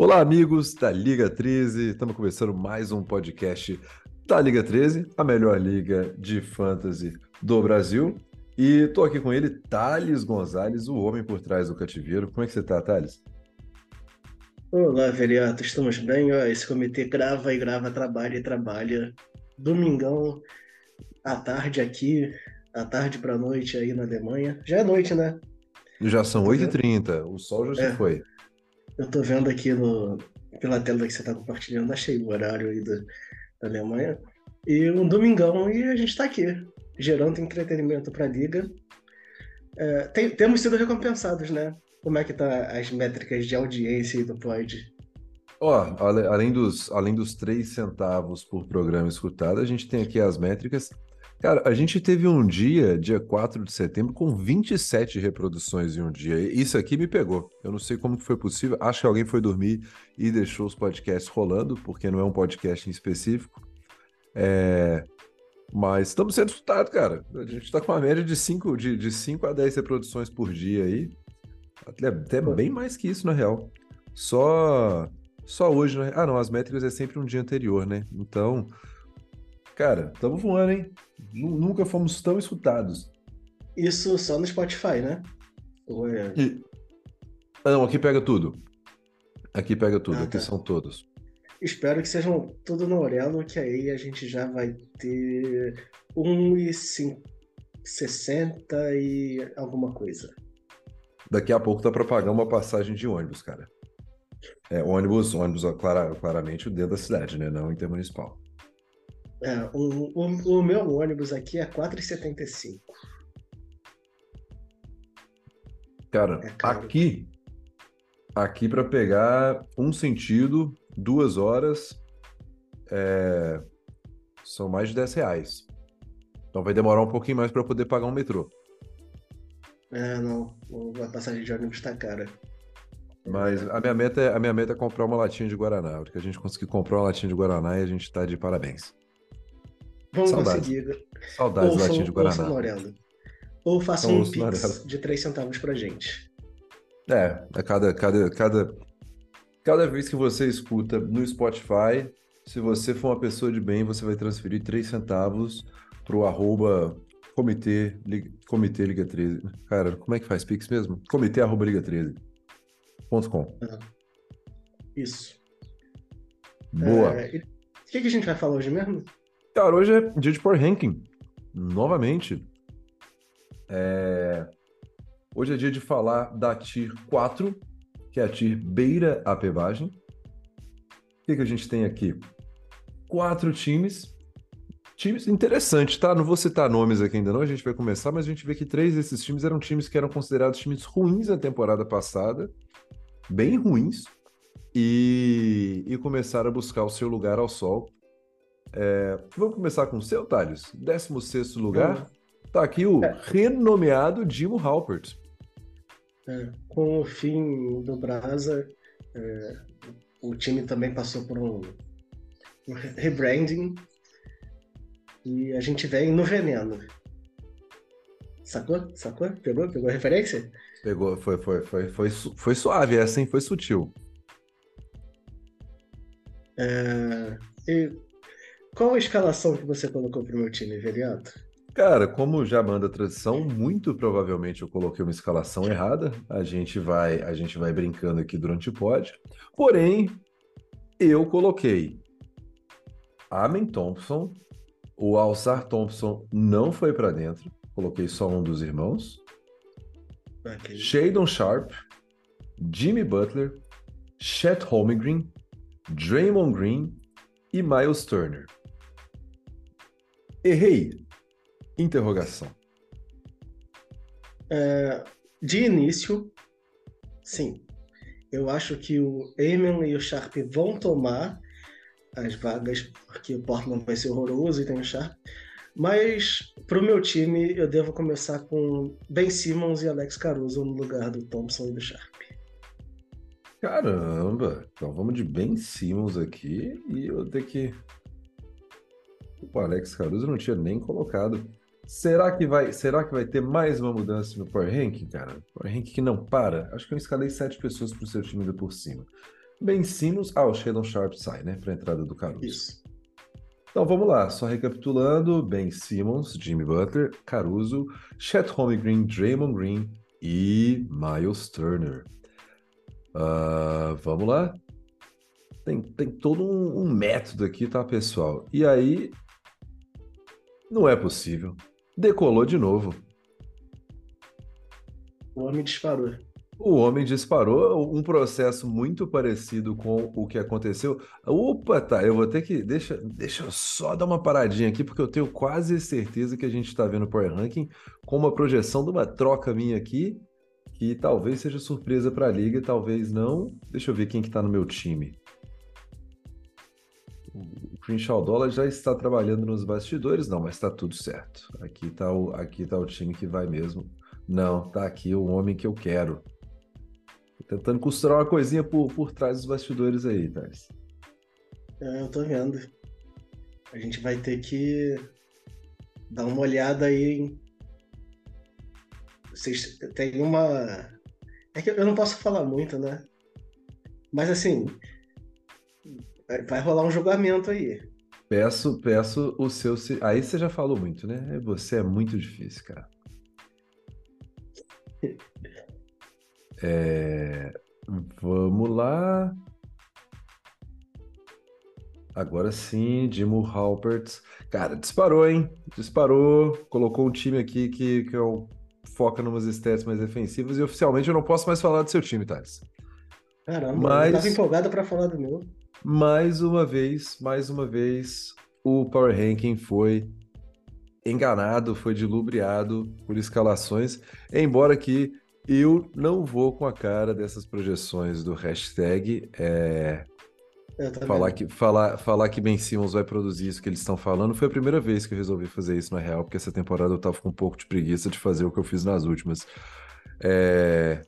Olá, amigos da Liga 13. Estamos começando mais um podcast da Liga 13, a melhor liga de fantasy do Brasil. E estou aqui com ele, Thales Gonzalez, o homem por trás do cativeiro. Como é que você está, Thales? Olá, Veriato, estamos bem? esse comitê grava e grava, trabalha e trabalha. Domingão, à tarde aqui, à tarde para noite aí na Alemanha. Já é noite, né? Já são 8h30, o sol já é. se foi. Eu tô vendo aqui no, pela tela que você tá compartilhando, achei o horário aí da, da Alemanha. E um domingão e a gente tá aqui, gerando entretenimento pra liga. É, tem, temos sido recompensados, né? Como é que tá as métricas de audiência do Pod? Ó, além dos, além dos 3 centavos por programa escutado, a gente tem aqui as métricas Cara, a gente teve um dia, dia 4 de setembro, com 27 reproduções em um dia. Isso aqui me pegou. Eu não sei como foi possível. Acho que alguém foi dormir e deixou os podcasts rolando, porque não é um podcast em específico. É... Mas estamos sendo escutados, cara. A gente está com uma média de 5 de, de cinco a 10 reproduções por dia aí. Até, até bem mais que isso, na real. Só só hoje, né? Ah, não, as métricas é sempre um dia anterior, né? Então, cara, estamos voando, hein? Nunca fomos tão escutados. Isso só no Spotify, né? É... E... Ah, não, aqui pega tudo. Aqui pega tudo, ah, aqui tá. são todos. Espero que sejam tudo no Orelo, que aí a gente já vai ter 1,60 e alguma coisa. Daqui a pouco tá para pagar uma passagem de ônibus, cara. É, ônibus, ônibus claramente dentro da cidade, né? Não intermunicipal. É, o, o, o, meu ônibus aqui é 4,75. Cara, é aqui, aqui para pegar um sentido, duas horas, é... são mais de 10 reais. Então vai demorar um pouquinho mais para poder pagar um metrô. É, não. A passagem de ônibus tá cara. Mas a minha meta é, a minha meta é comprar uma latinha de Guaraná. Porque a gente conseguir comprar uma latinha de Guaraná e a gente tá de parabéns. Vamos Saudades. conseguir. Saudades do latinha de Guaraná. Ou faça um pix de 3 centavos pra gente. É, a cada, cada, cada, cada vez que você escuta no Spotify, se você for uma pessoa de bem, você vai transferir 3 centavos pro arroba comitê, liga, comitê Liga 13. Cara, como é que faz Pix mesmo? Comitê arroba Liga 13. Ponto com. Isso. Boa. É, o que, que a gente vai falar hoje mesmo? Cara, hoje é dia de Power Ranking. Novamente. É... Hoje é dia de falar da Tier 4, que é a Tier Beira a Pevagem. O que, que a gente tem aqui? Quatro times. Times interessantes, tá? Não vou citar nomes aqui ainda não, a gente vai começar, mas a gente vê que três desses times eram times que eram considerados times ruins na temporada passada, bem ruins, e, e começaram a buscar o seu lugar ao sol é, vamos começar com o seu, Thales. 16 lugar. Tá aqui o é. renomeado Dimo Halpert. É, com o fim do Brasa, é, o time também passou por um, um rebranding e a gente vem no veneno. Sacou? Sacou? Pegou? Pegou a referência? Pegou, foi, foi, foi, foi, foi suave essa, hein? Foi sutil. É, e qual a escalação que você colocou para o meu time, Veliato? Cara, como já manda a tradição, muito provavelmente eu coloquei uma escalação errada. A gente vai, a gente vai brincando aqui durante o pod. Porém, eu coloquei Amen Thompson, o Alçar Thompson não foi para dentro. Coloquei só um dos irmãos. Okay. Shadon Sharp, Jimmy Butler, Chet Holmgren, Draymond Green e Miles Turner. Errei. Interrogação. É, de início, sim. Eu acho que o Eamon e o Sharp vão tomar as vagas, porque o Portland vai ser horroroso e tem o Sharp. Mas para o meu time, eu devo começar com Ben Simmons e Alex Caruso no lugar do Thompson e do Sharp. Caramba! Então vamos de Ben Simmons aqui e eu tenho que o Alex Caruso não tinha nem colocado. Será que vai, será que vai ter mais uma mudança no Power Ranking, cara? Power Ranking que não para. Acho que eu escalei sete pessoas para o seu time ainda por cima. Ben Simmons. Ah, o Sheldon Sharp sai, né? Para a entrada do Caruso. Isso. Então vamos lá, só recapitulando: Ben Simmons, Jimmy Butler, Caruso, Chet Holmgren, Draymond Green e Miles Turner. Uh, vamos lá? Tem, tem todo um, um método aqui, tá, pessoal? E aí, não é possível. Decolou de novo. O homem disparou. O homem disparou um processo muito parecido com o que aconteceu. Opa, tá, eu vou ter que. Deixa, deixa eu só dar uma paradinha aqui, porque eu tenho quase certeza que a gente está vendo o Power Ranking com uma projeção de uma troca minha aqui, que talvez seja surpresa para a liga, talvez não. Deixa eu ver quem que tá no meu time. Crenshaw Dollar já está trabalhando nos bastidores, não, mas está tudo certo. Aqui está o, aqui tá o time que vai mesmo. Não, tá aqui o homem que eu quero. Tô tentando costurar uma coisinha por, por trás dos bastidores aí, Thais. É, eu tô vendo. A gente vai ter que dar uma olhada aí. Hein? Vocês têm uma. É que eu não posso falar muito, né? Mas assim, vai rolar um julgamento aí. Peço, peço o seu. Aí você já falou muito, né? Você é muito difícil, cara. É... Vamos lá. Agora sim, Dimo Halpert. Cara, disparou, hein? Disparou. Colocou um time aqui que, que eu foca numas stats mais defensivas e oficialmente eu não posso mais falar do seu time, Thales. Caramba, Mas... eu tava empolgado para falar do meu. Mais uma vez, mais uma vez, o Power Ranking foi enganado, foi dilubriado por escalações, embora que eu não vou com a cara dessas projeções do hashtag. É... Falar que, falar, falar que Ben Simmons vai produzir isso que eles estão falando foi a primeira vez que eu resolvi fazer isso na real, porque essa temporada eu tava com um pouco de preguiça de fazer o que eu fiz nas últimas. É...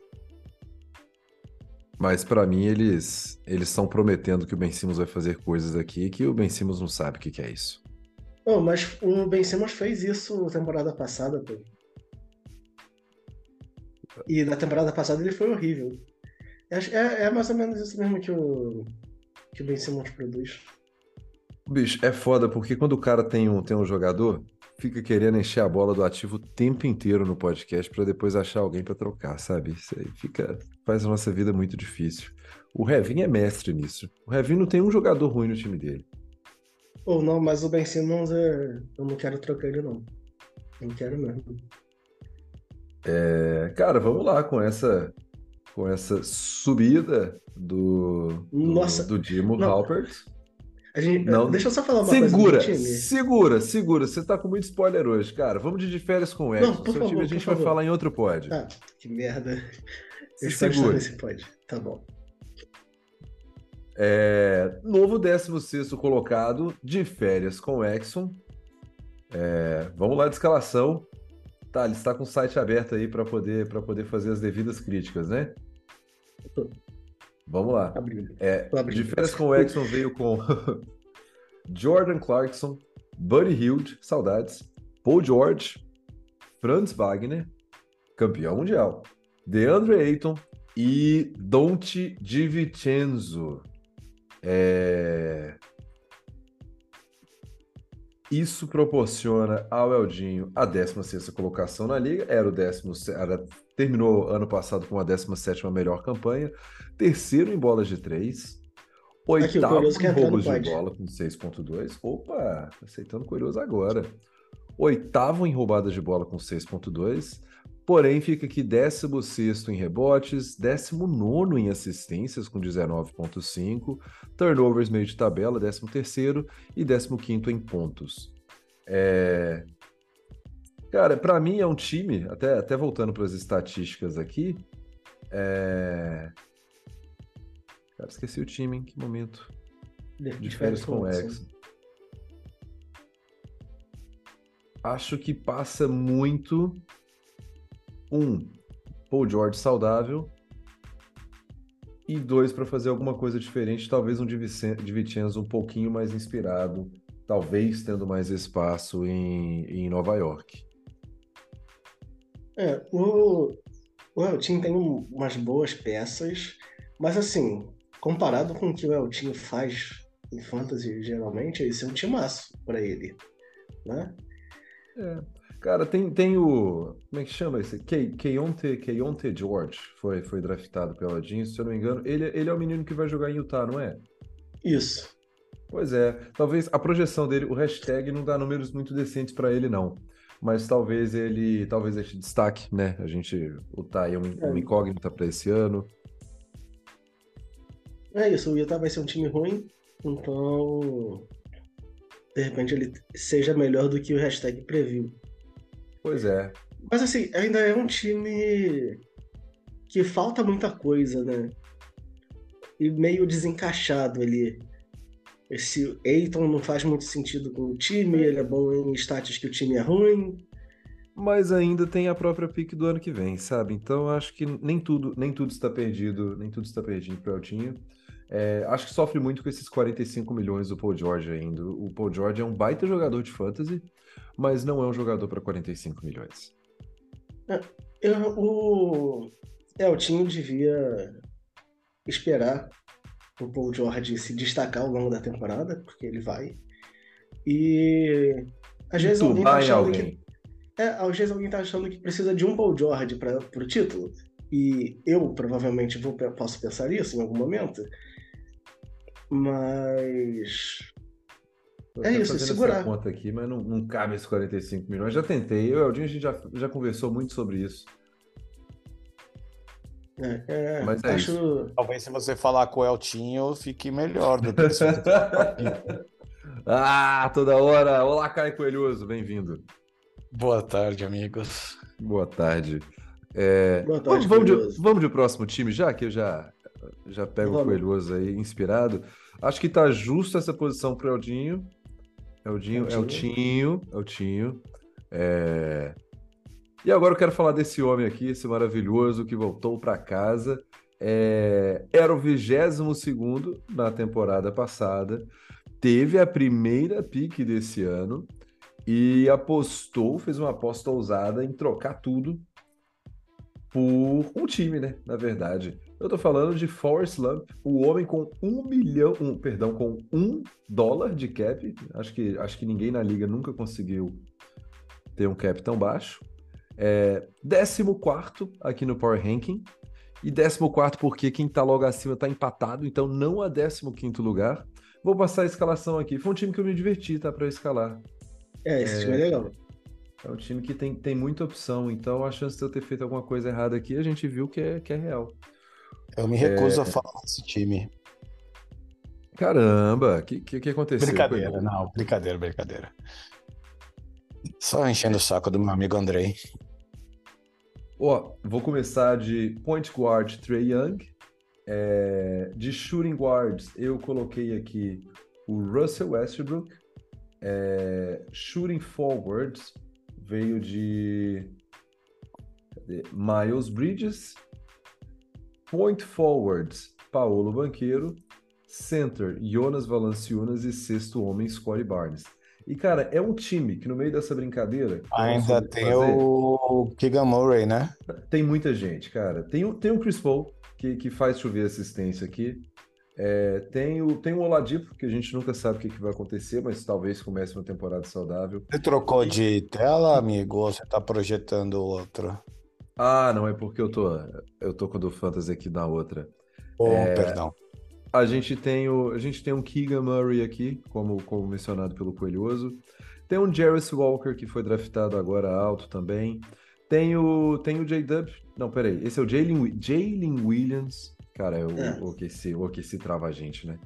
Mas para mim eles eles estão prometendo que o Ben Simmons vai fazer coisas aqui que o Ben Simmons não sabe o que, que é isso. Oh, mas o Ben Simmons fez isso na temporada passada, pô. E na temporada passada ele foi horrível. É, é, é mais ou menos isso mesmo que o, que o Ben Simmons produz. Bicho, é foda porque quando o cara tem um, tem um jogador, fica querendo encher a bola do ativo o tempo inteiro no podcast para depois achar alguém para trocar, sabe? Isso aí fica faz a nossa vida muito difícil. O Revin é mestre nisso. O Revin não tem um jogador ruim no time dele. Ou não, mas o Ben Simmons é... eu não quero trocar ele não. Não quero mesmo. É, cara, vamos lá com essa com essa subida do do, Nossa, do Dimo Halpert. A gente, não, deixa eu só falar uma segura, coisa. Segura, segura, segura. Você tá com muito spoiler hoje, cara. Vamos de férias com o Edson. Não, por Seu favor, time a gente vai favor. falar em outro pod. Ah, que merda. Eu segura. esse pod. Tá bom. É, novo 16 colocado de férias com o Exxon. É, vamos lá de escalação. Tá, ele está com o site aberto aí para poder, poder fazer as devidas críticas, né? Vamos lá. É, de férias com o Exxon veio com Jordan Clarkson, Buddy Hield, saudades, Paul George, Franz Wagner, campeão mundial, DeAndre Ayton e Dante DiVincenzo. É... Isso proporciona ao Eldinho a 16 colocação na liga, era o décimo, era, terminou ano passado com a 17 melhor campanha, terceiro em bolas de três, oitavo Aqui, em roubos de bola com 6.2. Opa, aceitando curioso agora. Oitavo em roubadas de bola com 6.2, Porém, fica aqui 16 em rebotes, 19 em assistências com 19,5, turnovers meio de tabela, 13 e 15 em pontos. É... Cara, para mim é um time, até, até voltando para as estatísticas aqui, é... Cara, esqueci o time, em que momento? De, de férias com o Exxon. Acho que passa muito um, Paul George saudável. E dois, para fazer alguma coisa diferente, talvez um Divincenzo um pouquinho mais inspirado, talvez tendo mais espaço em, em Nova York. É, o, o tem umas boas peças, mas assim, comparado com o que o Eltinho faz em fantasy, geralmente, esse é um timaço para ele, né? É. Cara, tem, tem o. Como é que chama esse? Keonte, Keonte George foi, foi draftado pela Jeans, se eu não me engano. Ele, ele é o menino que vai jogar em Utah, não é? Isso. Pois é. Talvez a projeção dele, o hashtag não dá números muito decentes para ele, não. Mas talvez ele. Talvez este destaque, né? A gente. O Utah é, um, é. uma incógnita para esse ano. É isso, o Utah vai ser um time ruim, então. De repente ele seja melhor do que o hashtag previu. Pois é. Mas assim, ainda é um time que falta muita coisa, né? E meio desencaixado ali. Esse Eiton não faz muito sentido com o time, ele é bom em status que o time é ruim. Mas ainda tem a própria pique do ano que vem, sabe? Então acho que nem tudo, nem tudo está perdido, nem tudo está perdido para o Eltinho. É, acho que sofre muito com esses 45 milhões do Paul George ainda. O Paul George é um baita jogador de fantasy, mas não é um jogador para 45 milhões. É, eu, o Eltinho devia esperar o Paul George se destacar ao longo da temporada, porque ele vai. E às vezes alguém tá achando alguém. que. É, às vezes alguém tá achando que precisa de um Paul George para o título. E eu provavelmente vou, posso pensar isso em algum momento. Mas. Tô é isso, segurar. Essa conta aqui, mas não, não cabe esses 45 milhões. Já tentei. Eu e o Eldinho, a gente já, já conversou muito sobre isso. É, é, mas é acho... isso. Talvez se você falar com o Eltinho, fique melhor do que isso. ah, toda hora. Olá, Caio Coelhoso, bem-vindo. Boa tarde, amigos. Boa tarde. É... Boa tarde, vamos, vamos, de, vamos de próximo time já, que eu já já pego o Coelhoso aí, inspirado. Acho que tá justo essa posição pro Eldinho. Eldinho, Eldinho, Eldinho. É... E agora eu quero falar desse homem aqui, esse maravilhoso que voltou para casa. É... Era o 22 segundo na temporada passada. Teve a primeira pique desse ano e apostou, fez uma aposta ousada em trocar tudo por um time, né? Na verdade. Eu tô falando de Forrest Lump, o homem com um milhão, um, perdão, com um dólar de cap. Acho que, acho que ninguém na liga nunca conseguiu ter um cap tão baixo. É, 14 aqui no Power Ranking. E 14 porque quem tá logo acima tá empatado, então não a 15 lugar. Vou passar a escalação aqui. Foi um time que eu me diverti, tá? Pra escalar. É, esse é, time é legal. É um time que tem, tem muita opção, então a chance de eu ter feito alguma coisa errada aqui, a gente viu que é, que é real. Eu me recuso é... a falar desse time. Caramba, o que, que, que, aconteceu? Brincadeira, não, brincadeira, brincadeira. Só enchendo o saco do meu amigo Andrei. Ó, vou começar de point guard Trey Young. É, de shooting guards, eu coloquei aqui o Russell Westbrook. É, shooting forwards veio de cadê? Miles Bridges Point forwards, Paulo Banqueiro. Center, Jonas Valanciunas. E sexto homem, Scottie Barnes. E, cara, é um time que no meio dessa brincadeira. Ainda tem fazer, o Keegan Murray, né? Tem muita gente, cara. Tem, o, tem o Chris Paul, que, que faz chover assistência aqui. É, tem, o, tem o Oladipo, que a gente nunca sabe o que, que vai acontecer, mas talvez comece uma temporada saudável. Você trocou de tela, amigo, ou você tá projetando outra? Ah, não, é porque eu tô, eu tô com o do Fantasy aqui na outra. Oh, é, perdão. A gente tem o, a gente tem um Keegan Murray aqui, como, como mencionado pelo Coelhoso. Tem um Jarvis Walker que foi draftado agora alto também. Tem o, tem o J-Dub. Não, peraí. Esse é o Jalen Williams. Cara, é o, é. o OKC, o OKC trava a gente, né?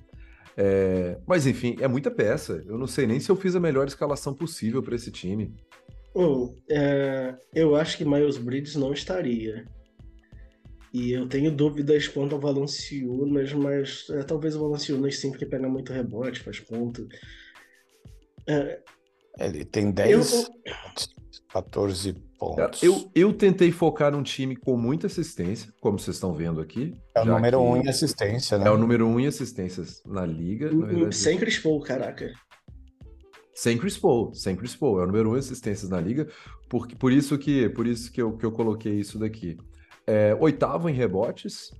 É, mas enfim, é muita peça. Eu não sei nem se eu fiz a melhor escalação possível para esse time. É, eu acho que Miles Bridges não estaria. E eu tenho dúvidas quanto ao Valanciunas, mas é, talvez o Valanciunas sim, porque pega muito rebote, faz ponto. É, Ele tem 10, eu... 14 pontos. Eu, eu tentei focar num time com muita assistência, como vocês estão vendo aqui. É o número 1 um em assistência, né? É o número 1 um em assistências na liga. Na verdade, Sem Chris Paul, caraca. Sem Chris Paul, sem Chris Paul. É o número um em assistências na liga. Por, por isso que, por isso que, eu, que eu coloquei isso daqui. É, oitavo em rebotes.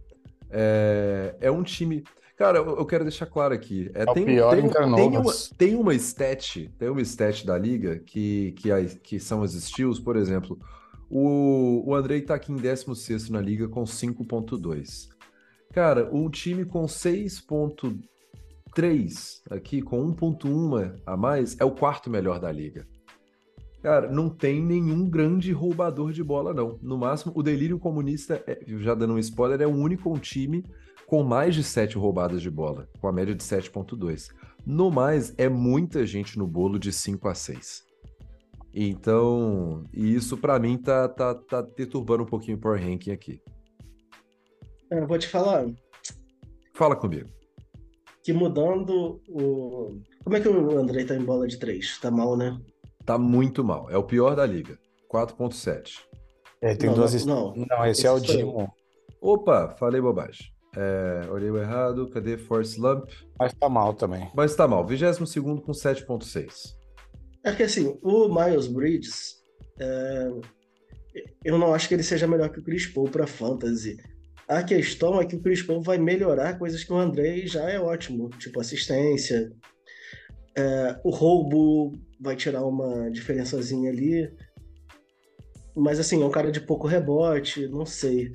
É, é um time. Cara, eu, eu quero deixar claro aqui. É, É tem, pior tem, em tem, uma, tem uma stat, tem uma stat da liga que, que, a- que são as steals, por exemplo. O, o Andrei tá aqui em 16º na liga com 5.2. Cara, um time com 6.3 aqui, com 1.1 a mais, é o quarto melhor da liga. Cara, não tem nenhum grande roubador de bola, não. No máximo, o Delírio Comunista, é- já dando um spoiler, é o único time com mais de 7 roubadas de bola, com a média de 7.2. No mais, é muita gente no bolo de 5 a 6. Então, e isso pra mim tá, tá, tá deturbando um pouquinho o Power Ranking aqui. Eu vou te falar Fala comigo. Que mudando o. Como é que o Andrei tá em bola de três? Tá mal, né? Tá muito mal. É o pior da liga. 4.7. É, tem Não, duas. não, não. Não, esse, é o Esse. Dimo. Opa, falei bobagem. É, olhei o errado. Cadê Force Lump? Mas tá mal também. Mas tá mal. 22º com 7.6. É que assim, o Miles Bridges, é, eu não acho que ele seja melhor que o Chris Paul para fantasy. A questão é que o Chris Paul vai melhorar coisas que o Andrei já é ótimo, tipo assistência, é, o roubo vai tirar uma diferençazinha ali. Mas assim, é um cara de pouco rebote, não sei.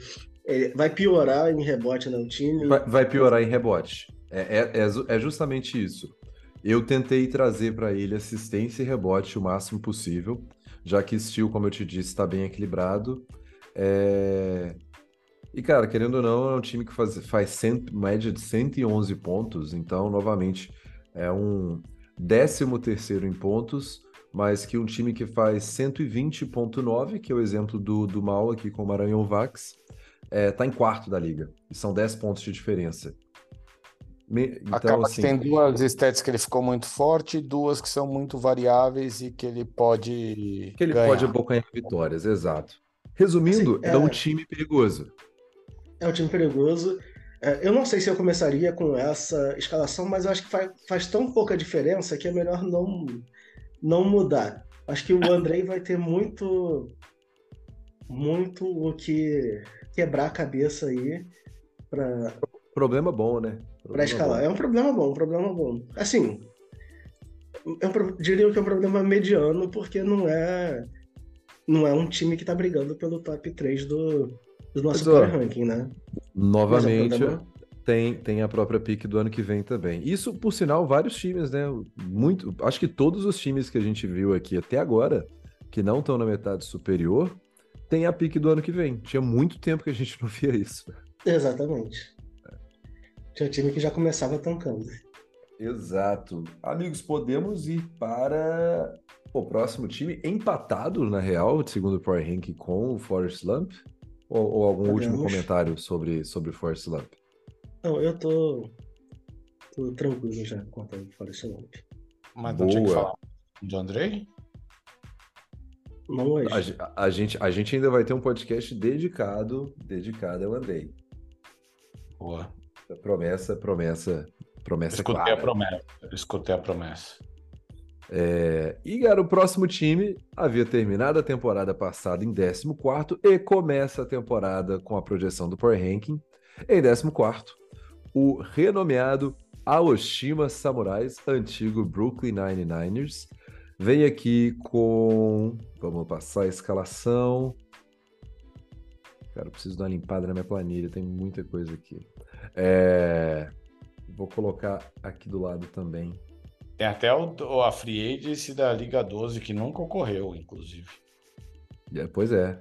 É, vai piorar em rebote no time. Vai, vai piorar em rebote. É, é, é, é justamente isso. Eu tentei trazer para ele assistência e rebote o máximo possível, já que Steel, como eu te disse, está bem equilibrado. É, E, cara, querendo ou não, é um time que faz, faz cento- média de 111 pontos, então, novamente, é um 13 terceiro em pontos, mas que um time que faz 120.9, que é o exemplo do, do Mal aqui com o Maranhão Vax, é, tá em quarto da liga. E são 10 pontos de diferença. Me- Então, Acaba assim, que tem duas stats que ele ficou muito forte, duas que são muito variáveis e que ele pode que ele ganhar. pode abocanhar vitórias, exato. Resumindo, Assim, é... é- um time perigoso. É um time perigoso. É, eu não sei se eu começaria com essa escalação, mas eu acho que faz, faz tão pouca diferença que é melhor não, não mudar. Acho que o Andrei vai ter muito, muito o que quebrar a cabeça aí para Problema bom, né? para escalar. bom. É um problema bom, um problema bom. Assim, eu pro- diria que é um problema mediano, porque não é não é um time que tá brigando pelo top 3 do, do nosso Ranking, né? É Novamente, problema- tem, tem a própria pique do ano que vem também. Isso, por sinal, vários times, né? Muito, acho que todos os times que a gente viu aqui até agora, que não estão na metade superior, tem a pique do ano que vem. Tinha muito tempo que a gente não via isso. Exatamente. Tinha time que já começava tancando. Exato. Amigos, podemos ir para o próximo time empatado, na real, segundo o Power Rank, com o Forest Lump? Ou, ou algum último Podemos. comentário sobre, sobre o Forest Lump? Não, eu tô, tô tranquilo já quanto ao Forest Lump. Mas não tinha que Boa. falar do Andrei? Não hoje. A, a gente, a gente ainda vai ter um podcast dedicado, dedicado ao Andrei. Boa. Promessa, promessa, promessa Escutei clara. a promessa. Escutei a promessa. É, e, cara, o próximo time havia terminado a temporada passada em 14 e começa a temporada com a projeção do Power Ranking em 14. O renomeado Aoshima Samurais, antigo Brooklyn 99ers, vem aqui com. Vamos passar a escalação. Cara, preciso dar uma limpada na minha planilha, tem muita coisa aqui. É, Vou colocar aqui do lado também. Tem até o, a Free Agency da Liga 12, que nunca ocorreu, inclusive. É, pois é.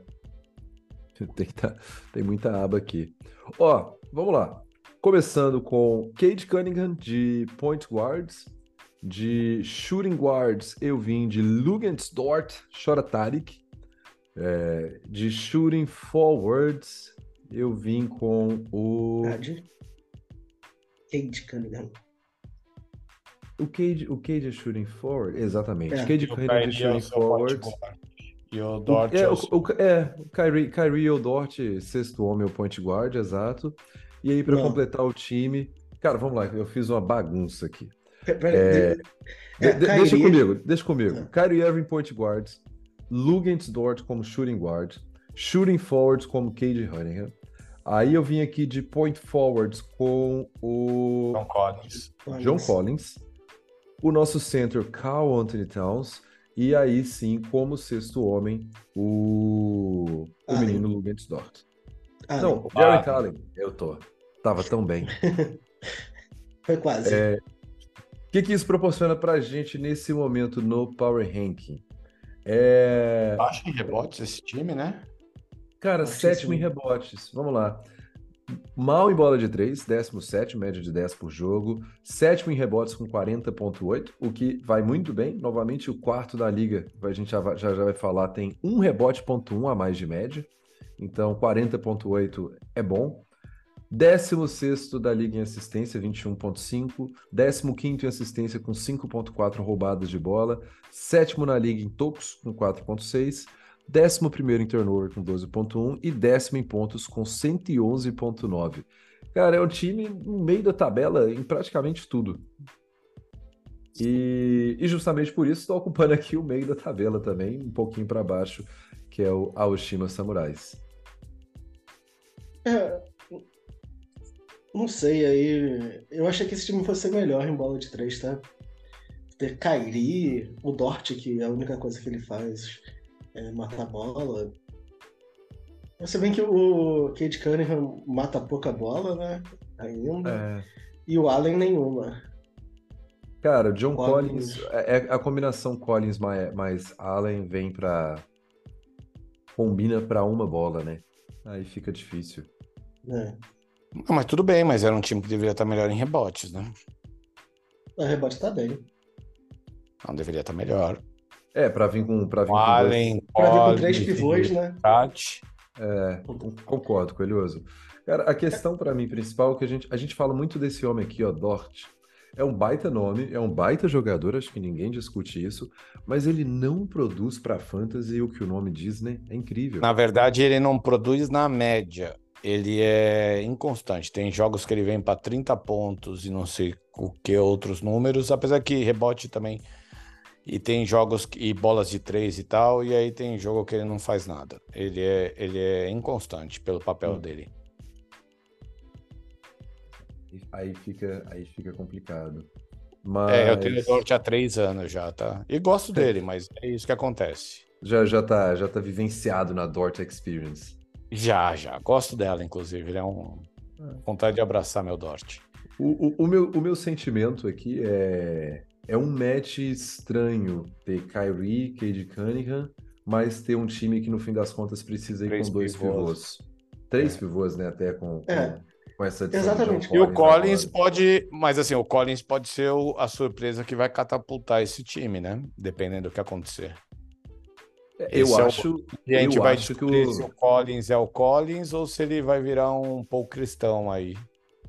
Tem, que tá- tem muita aba aqui. Ó, vamos lá. Começando com Cade Cunningham de Point Guards. De Shooting Guards, eu vim de Lugansdort, Chora Tarik. É, de Shooting Forwards, eu vim com o. Cade. Cade Cunningham. O Cade, o Cade é Shooting Forward? Exatamente. É. Cade E o Cunningham de Kyrie é o Shooting guard. E o Dort é, é o, o é, o Kyrie, Kyrie e o Dort, sexto homem, o point guard, exato. E aí, para completar o time. Cara, vamos lá, eu fiz uma bagunça aqui. Pe- pera- É, de- De- É, de- Deixa Kyrie- comigo, deixa comigo. Ah. Kyrie Irving, point guards. Lugans Dort como shooting guard. Shooting forwards como Cade Cunningham. Aí eu vim aqui de point forwards com o John Collins. John Collins, o nosso center Carl Anthony Towns, e aí sim, como sexto homem, o, o Allen. menino Lugens Dort. Ah, Não, não. Derek Ah. Allen, eu tô. Tava tão bem. Foi quase. É, O que, que isso proporciona pra gente nesse momento no Power Ranking? É, Baixa em rebotes esse time, né? cara, Acho sétimo em rebotes. Vamos lá. Mal em bola de três, 17, média de 10 por jogo. Sétimo em rebotes com 40,8, o que vai muito bem. Novamente, o quarto da liga, a gente já vai, já, já vai falar, tem um rebote, ponto um a mais de média. Então, 40,8 é bom. Décimo sexto da liga em assistência, 21,5. Décimo quinto em assistência, com 5,4 roubadas de bola. Sétimo na liga em tocos, com 4,6. Décimo primeiro em turnover, com 12,1. E décimo em pontos, com 111,9. Cara, é um time no meio da tabela em praticamente tudo. E, e justamente por isso estou ocupando aqui o meio da tabela também, um pouquinho para baixo, que é o Aoshima Samurais. É, não sei, aí. Eu achei que esse time fosse melhor em bola de três, tá? Ter Kairi, o Dort, que é a única coisa que ele faz é matar a bola. Você bem que o Cade Cunningham mata pouca bola, né? Ainda. É, E o Allen nenhuma. Cara, John Collins, Collins. é, é- a combinação Collins mais, mais Allen vem pra. combina pra uma bola, né? Aí fica difícil. Né? Não, mas tudo bem, mas era um time que deveria estar melhor em rebotes, né? O rebote tá bem. Não deveria estar melhor. É, pra vir com, pra vir O com dois- Allen, Pra vir com três pivôs, né? Kat. É, concordo, Coelhoso. Cara, a questão pra mim principal é que a gente, a gente fala muito desse homem aqui, ó, Dort. É um baita nome, é um baita jogador, acho que ninguém discute isso, mas ele não produz pra fantasy o que o nome diz, né? É incrível. Na verdade, ele não produz na média. Ele é inconstante. Tem jogos que ele vem para 30 pontos e não sei o que outros números, apesar que rebote também. E tem jogos e bolas de três e tal, e aí tem jogo que ele não faz nada. Ele é, ele é inconstante pelo papel Hum. dele. Aí fica, aí fica complicado. É, eu Mas tenho o Dort há três anos já, tá? E gosto dele, mas é isso que acontece. já, já tá, já tá vivenciado na Dort Experience. Já, já. Gosto dela, inclusive. Ele é um. Vontade de abraçar meu Dort. O, o, o meu, o meu sentimento aqui é, é um match estranho ter Kyrie, Cade Cunningham, mas ter um time que no fim das contas precisa ir Três com dois pivôs. pivôs. Três É. pivôs, né? Até com, com, É. com essa adição do Exatamente. John E o Collins agora. pode, mas assim, o Collins pode ser o- a surpresa que vai catapultar esse time, né? Dependendo do que acontecer. Eu esse é o- acho, E a gente vai acho que descobrir o... se o Collins é o Collins ou se ele vai virar um pouco cristão aí.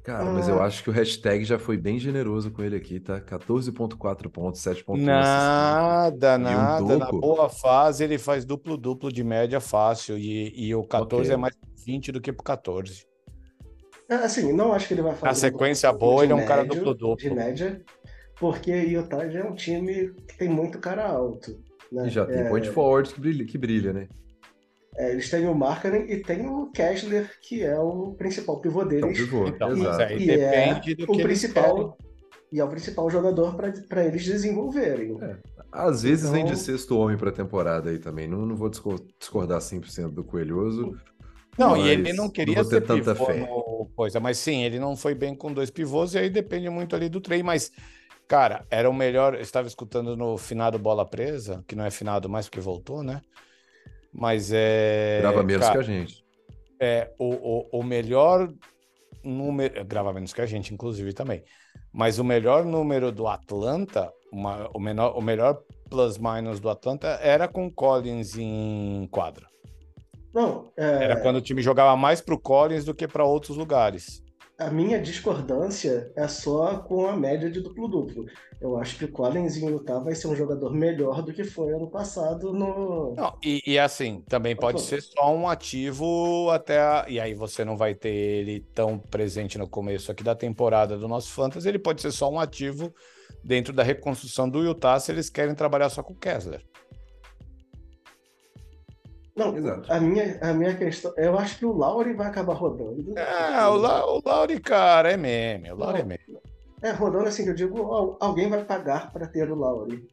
Cara, mas eu Ah. acho que o hashtag já foi bem generoso com ele aqui, tá? 14.4 pontos, 7.1 assistência. Nada, um nada. Na boa fase, ele faz duplo-duplo de média fácil. E, e o 14 Ok. é mais pro 20 do que pro 14. É, Assim, não acho que ele vai fazer. Na sequência duplo-duplo boa, de ele é um cara duplo-duplo. De média, porque Utah já é um time que tem muito cara alto. Né? E já tem É, point forward que brilha, que brilha, né? É, eles têm o Markkanen e tem o Kessler, que é o principal pivô É deles. Então, exato. E é do o que principal-. E é o principal jogador para eles desenvolverem. É. Às vezes vem de Então- sexto homem pra temporada aí também. Não, não vou discor- discordar 100% do Coelhoso. Não, e ele não queria vou ter ser tanta pivô fé. no coisa, mas sim, ele não foi bem com dois pivôs e aí depende muito ali do trem, mas cara, era o melhor, eu estava escutando no finado Bola Presa, que não é finado mais porque voltou, né? Mas é Grava menos cara, que a gente. é o, o, o melhor número, grava menos que a gente, inclusive também. Mas o melhor número do Atlanta, uma- o, menor, o melhor plus-minus do Atlanta era com Collins em quadra. Não, é, Era quando o time jogava mais pro Collins do que para outros lugares. A minha discordância é só com a média de duplo-duplo. Eu acho que o Collins em Utah vai ser um jogador melhor do que foi ano passado no. Não, e, e assim, também pode ser só um ativo até. a- E aí você não vai ter ele tão presente no começo aqui da temporada do nosso Fantasy. Ele pode ser só um ativo dentro da reconstrução do Utah se eles querem trabalhar só com o Kessler. Não, Exato. A, minha, a minha questão. Eu acho que o Lauri vai acabar rodando. É, o, La, o Lauri, cara, é meme. O Lauri é meme. É, rodando assim que eu digo, alguém vai pagar para ter o Lauri.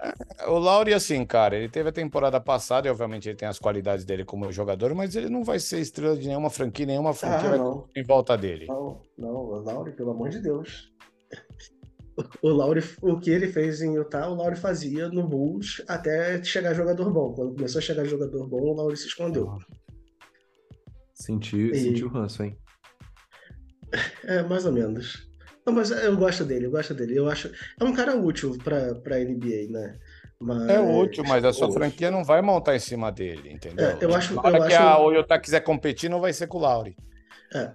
É, o Lauri, assim, cara, ele teve a temporada passada e, obviamente, ele tem as qualidades dele como jogador, mas ele não vai ser estrela de nenhuma franquia, nenhuma franquia ah, em volta dele. Não, não, o Lauri, pelo amor de Deus. O Lauri, o que ele fez em Utah, o Lauri fazia no Bulls até chegar jogador bom. Quando começou a chegar jogador bom, o Lauri se escondeu. Senti, e... senti o ranço, hein? É, mais ou menos. Não, mas eu gosto dele, eu gosto dele. Eu acho. É um cara útil pra, pra NBA, né? Mas... É útil, mas a sua franquia não vai montar em cima dele, entendeu? É, eu acho, Na hora eu que acho... a Oyota quiser competir, não vai ser com o Lauri. É.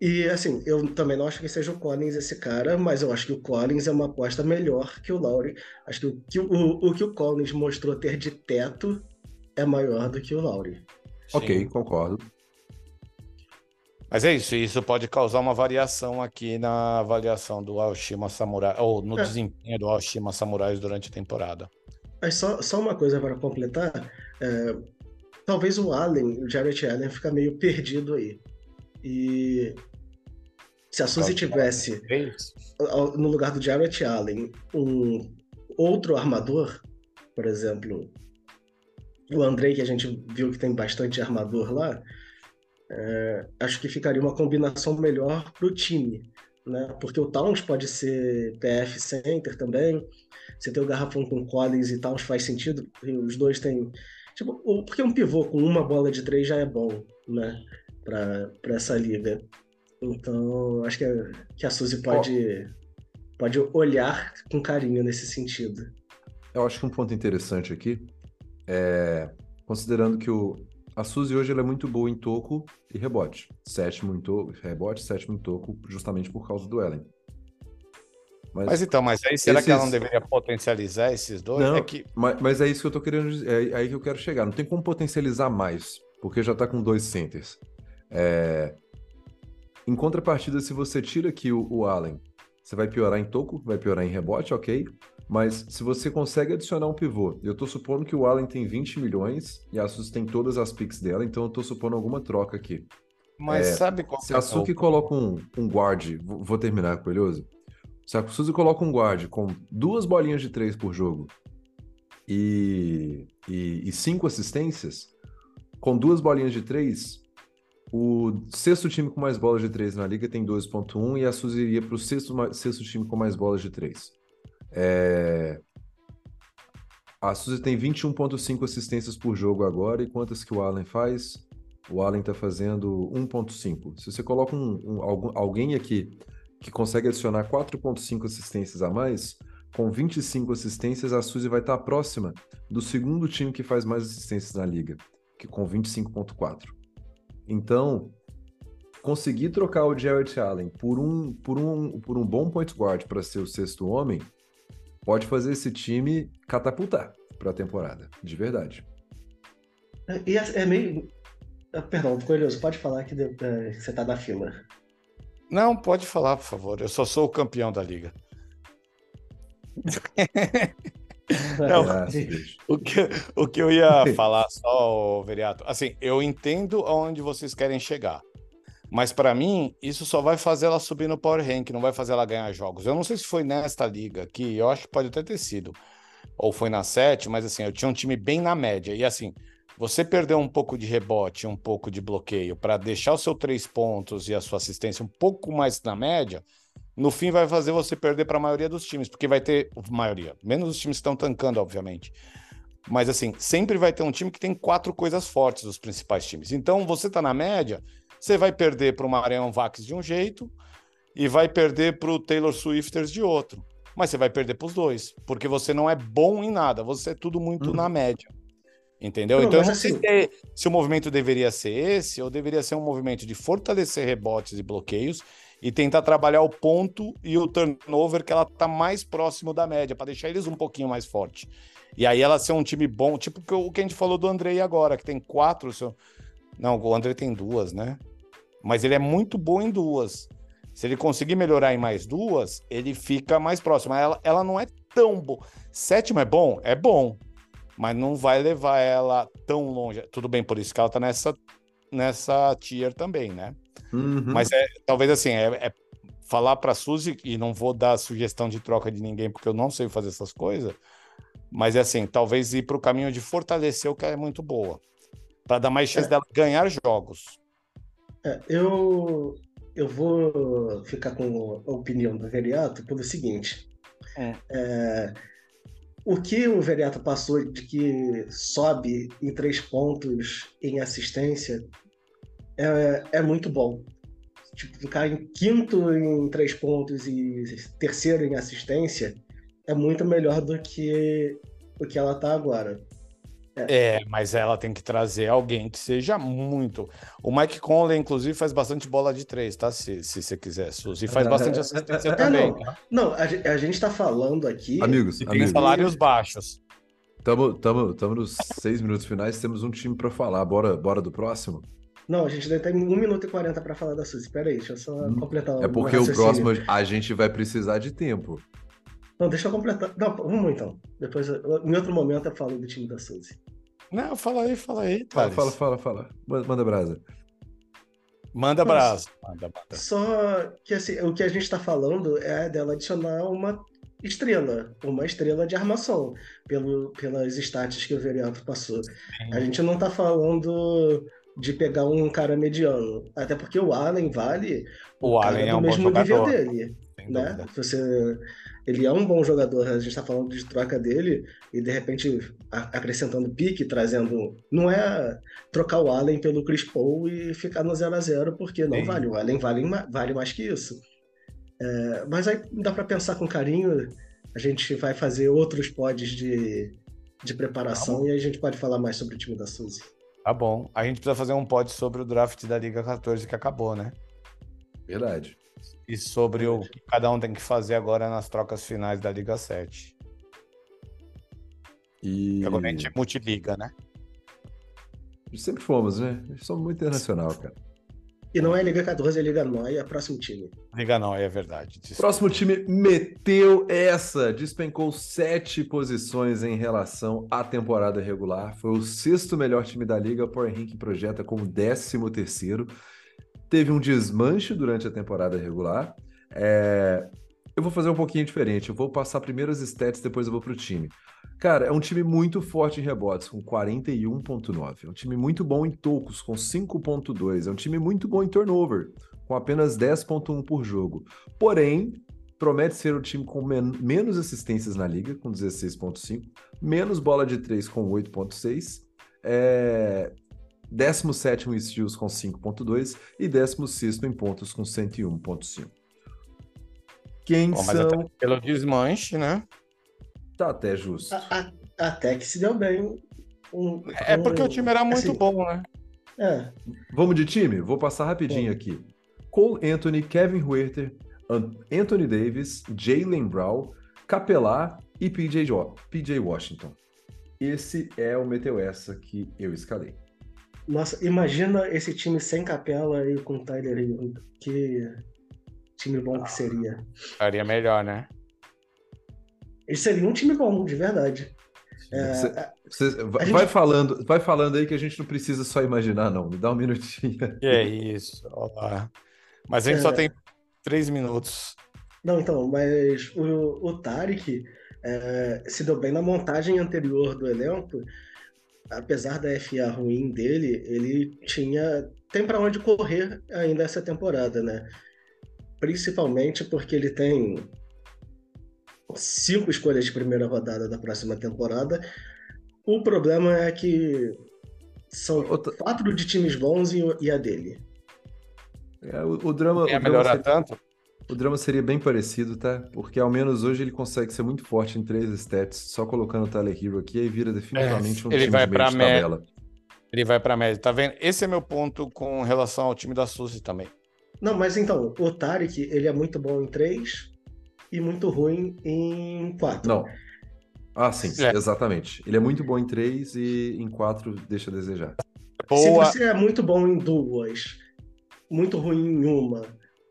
E assim, eu também não acho que seja o Collins esse cara, mas eu acho que o Collins é uma aposta melhor que o Lauri. Acho que o que o, o, que o Collins mostrou ter de teto é maior do que o Lauri. Ok, concordo. Mas é isso, isso pode causar uma variação aqui na avaliação do Aoshima Samurai, ou no é. desempenho do Aoshima Samurais durante a temporada. Mas só, só uma coisa para completar, é, talvez o Allen, o Jarrett Allen, fica meio perdido aí. E se a Suzy tivesse no lugar do Jarrett Allen um outro armador, por exemplo, o Andrei, que a gente viu que tem bastante armador lá, é, acho que ficaria uma combinação melhor para o time, né? Porque o Towns pode ser PF center também. Você tem o garrafão com Collins e Towns faz sentido. Os dois têm tipo, porque um pivô com uma bola de três já é bom, né? Para essa liga. Então, acho que a, que a Suzy pode, pode olhar com carinho nesse sentido. Eu acho que um ponto interessante aqui é considerando que o, a Suzy hoje ela é muito boa em toco e rebote. Sétimo em toco, rebote, sétimo em toco, justamente por causa do Ellen. Mas, mas então, mas aí será esses... que ela não deveria potencializar esses dois? Não, é que... mas, mas, é isso que eu tô querendo dizer, é aí que eu quero chegar. Não tem como potencializar mais, porque já tá com dois centers. É... Em contrapartida, se você tira aqui o, o Allen, você vai piorar em toco, vai piorar em rebote, ok. Mas se você consegue adicionar um pivô, eu estou supondo que o Allen tem 20 milhões e a Suzy tem todas as picks dela, então eu estou supondo alguma troca aqui. Mas é, sabe qual Se a Suzy coloca um, um guard, vou, vou terminar com ele, Se a Suzy coloca um guard com duas bolinhas de três por jogo e, e, e cinco assistências, com duas bolinhas de três, o sexto time com mais bolas de três na liga tem 2.1 e a Suzy iria para o sexto, sexto time com mais bolas de três. É... A Suzy tem 21,5 assistências por jogo agora, e quantas que o Allen faz? O Allen está fazendo 1,5. Se você coloca um, um, alguém aqui que consegue adicionar 4,5 assistências a mais, com 25 assistências, a Suzy vai estar tá próxima do segundo time que faz mais assistências na liga, que com 25,4. Então, conseguir trocar o Jared Allen por um, por um, por um bom point guard para ser o sexto homem pode fazer esse time catapultar para a temporada, de verdade. É, e é, é meio. Ah, perdão, Coelhoso, pode falar que, é, você tá na fila. Não, pode falar, por favor. Eu só sou o campeão da liga. Não, o, que, o que eu ia falar só, Veriato, assim, eu entendo aonde vocês querem chegar. Mas para mim, isso só vai fazer ela subir no Power Rank, não vai fazer ela ganhar jogos. Eu não sei se foi nesta liga aqui, eu acho que pode até ter sido. Ou foi na 7, mas assim, eu tinha um time bem na média. E assim, você perdeu um pouco de rebote, um pouco de bloqueio para deixar o seu três pontos e a sua assistência um pouco mais na média, no fim vai fazer você perder para a maioria dos times, porque vai ter maioria, menos os times que estão tancando, obviamente. Mas assim, sempre vai ter um time que tem quatro coisas fortes dos principais times. Então, você está na média, você vai perder para o Marion Vax de um jeito e vai perder para o Taylor Swifters de outro. Mas você vai perder para os dois, porque você não é bom em nada, você é tudo muito hum. na média. Entendeu? Não, então, eu não sei assim... se, se o movimento deveria ser esse ou deveria ser um movimento de fortalecer rebotes e bloqueios e tentar trabalhar o ponto e o turnover que ela tá mais próximo da média, para deixar eles um pouquinho mais forte. E aí ela ser um time bom, tipo o que a gente falou do Andrei agora, que tem quatro. Seu... Não, o Andrei tem duas, né? mas ele é muito bom em duas. Se ele conseguir melhorar em mais duas, ele fica mais próximo. Ela, ela não é tão boa. Sétimo é bom? É bom. mas não vai levar ela tão longe. Tudo bem, por isso que ela tá nessa, nessa tier também, né? Uhum. Mas é talvez assim, é, é falar para Suzy, e não vou dar sugestão de troca de ninguém, porque eu não sei fazer essas coisas, mas é assim, talvez ir para o caminho de fortalecer o que é muito boa, para dar mais chance É. dela ganhar jogos. É, eu, eu vou ficar com a opinião do Veriato pelo seguinte. Hum. É, o que o Veriato passou de que sobe em três pontos em assistência é, é muito bom. Tipo, ficar em quinto em três pontos e terceiro em assistência é muito melhor do que o que ela tá agora. É, mas ela tem que trazer alguém que seja muito. O Mike Conley, inclusive, faz bastante bola de três, tá? Se, se você quiser, Suzy. E faz bastante assistência É, também. não. tá? Não, a, a gente tá falando aqui. Amigos, E tem amigos, salários baixos. tamo, tamo, tamo nos seis minutos finais, temos um time para falar. Bora, bora do próximo? Não, a gente ainda tem 1 minuto e 40 pra falar da Suzy. Pera aí, deixa eu só Hum, completar É porque o próximo a gente vai precisar de tempo. Não, deixa eu completar. Não, vamos então. Depois, em outro momento, eu falo do time da Suzy. Não, fala aí, fala aí, Fala, fala, fala, fala. Manda brasa. Manda brasa. Manda, manda. Só que assim, o que a gente tá falando é dela adicionar uma estrela, uma estrela de armação, pelo, pelas stats que o Veriato passou. A gente não tá falando de pegar um cara mediano. Até porque o Allen vale O cara Allen é um bom mesmo nível dele. sem né? dúvida. Você, ele é um bom jogador, a gente está falando de troca dele e de repente acrescentando pique, trazendo. Não é trocar o Allen pelo Chris Paul e ficar no 0 a 0 porque não Sim. vale. O Allen vale, vale mais que isso. É, mas aí dá para pensar com carinho. A gente vai fazer outros pods de, de preparação e aí a gente pode falar mais sobre o time da Suzy. Tá bom. A gente precisa fazer um pod sobre o draft da Liga 14 que acabou, né? Verdade. E sobre o que cada um tem que fazer agora nas trocas finais da Liga 7. E Que agora a gente é multiliga, né? sempre fomos, né? Somos muito internacional, cara. E não é Liga 14, é Liga Noia, é próximo time. Liga não, é verdade. Desculpa. Próximo time meteu essa, despencou sete posições em relação à temporada regular. Foi o sexto melhor time da liga. Power Ranking projeta como décimo terceiro. Teve um desmanche durante a temporada regular. É, Eu vou fazer um pouquinho diferente. Eu vou passar primeiro as stats, depois eu vou pro time. Cara, é um time muito forte em rebotes, com 41,9. É um time muito bom em tocos, com 5,2. É um time muito bom em turnover, com apenas 10,1 por jogo. Porém, promete ser o time com men- menos assistências na liga, com 16,5, menos bola de 3 com 8,6, é... 17 em steals com 5,2 e 16 em pontos com 101,5. Quem Bom, mas são. até pelo desmanche, né? Tá até justo. A- a- até que se deu bem. Um- É porque um- o time era muito assim, bom, né? É, Vamos de time? Vou passar rapidinho aqui. Cole Anthony, Kevin Huerter, An- Anthony Davis, Jalen Brown, Capelá e PJ, PJ Washington. Esse é o Meteu essa que eu escalei. Nossa, imagina esse time sem capela e com Tyler Hero. Que time bom que seria. Faria melhor, né? Ele seria um time bom, de verdade. É, Cê- é, cê- vai, gente- falando, vai falando aí que a gente não precisa só imaginar, não. Me dá um minutinho. Que é isso. Olá. Mas a gente só É. tem três minutos. Não, então, mas o, o Tarek é, se deu bem na montagem anterior do elenco. Apesar da FA ruim dele, ele tinha. tem para onde correr ainda essa temporada, né? Principalmente porque ele tem cinco escolhas de primeira rodada da próxima temporada. O problema é que são Outra- quatro de times bons e, a dele. É, o, o drama, drama melhorar seria- tanto? O drama seria bem parecido, tá? Porque ao menos hoje ele consegue ser muito forte em três stats, só colocando o Tyler Hero aqui, aí vira definitivamente um ele time vai de meio pra de mé- tabela. Ele vai pra média. Tá vendo? Esse é meu ponto com relação ao time da Suzy também. Não, mas então, o Tarek, ele é muito bom em três e muito ruim em quatro. Não. Ah, sim, É. exatamente. Ele é muito bom em três e em quatro deixa a desejar. Boa. Se você é muito bom em duas, muito ruim em uma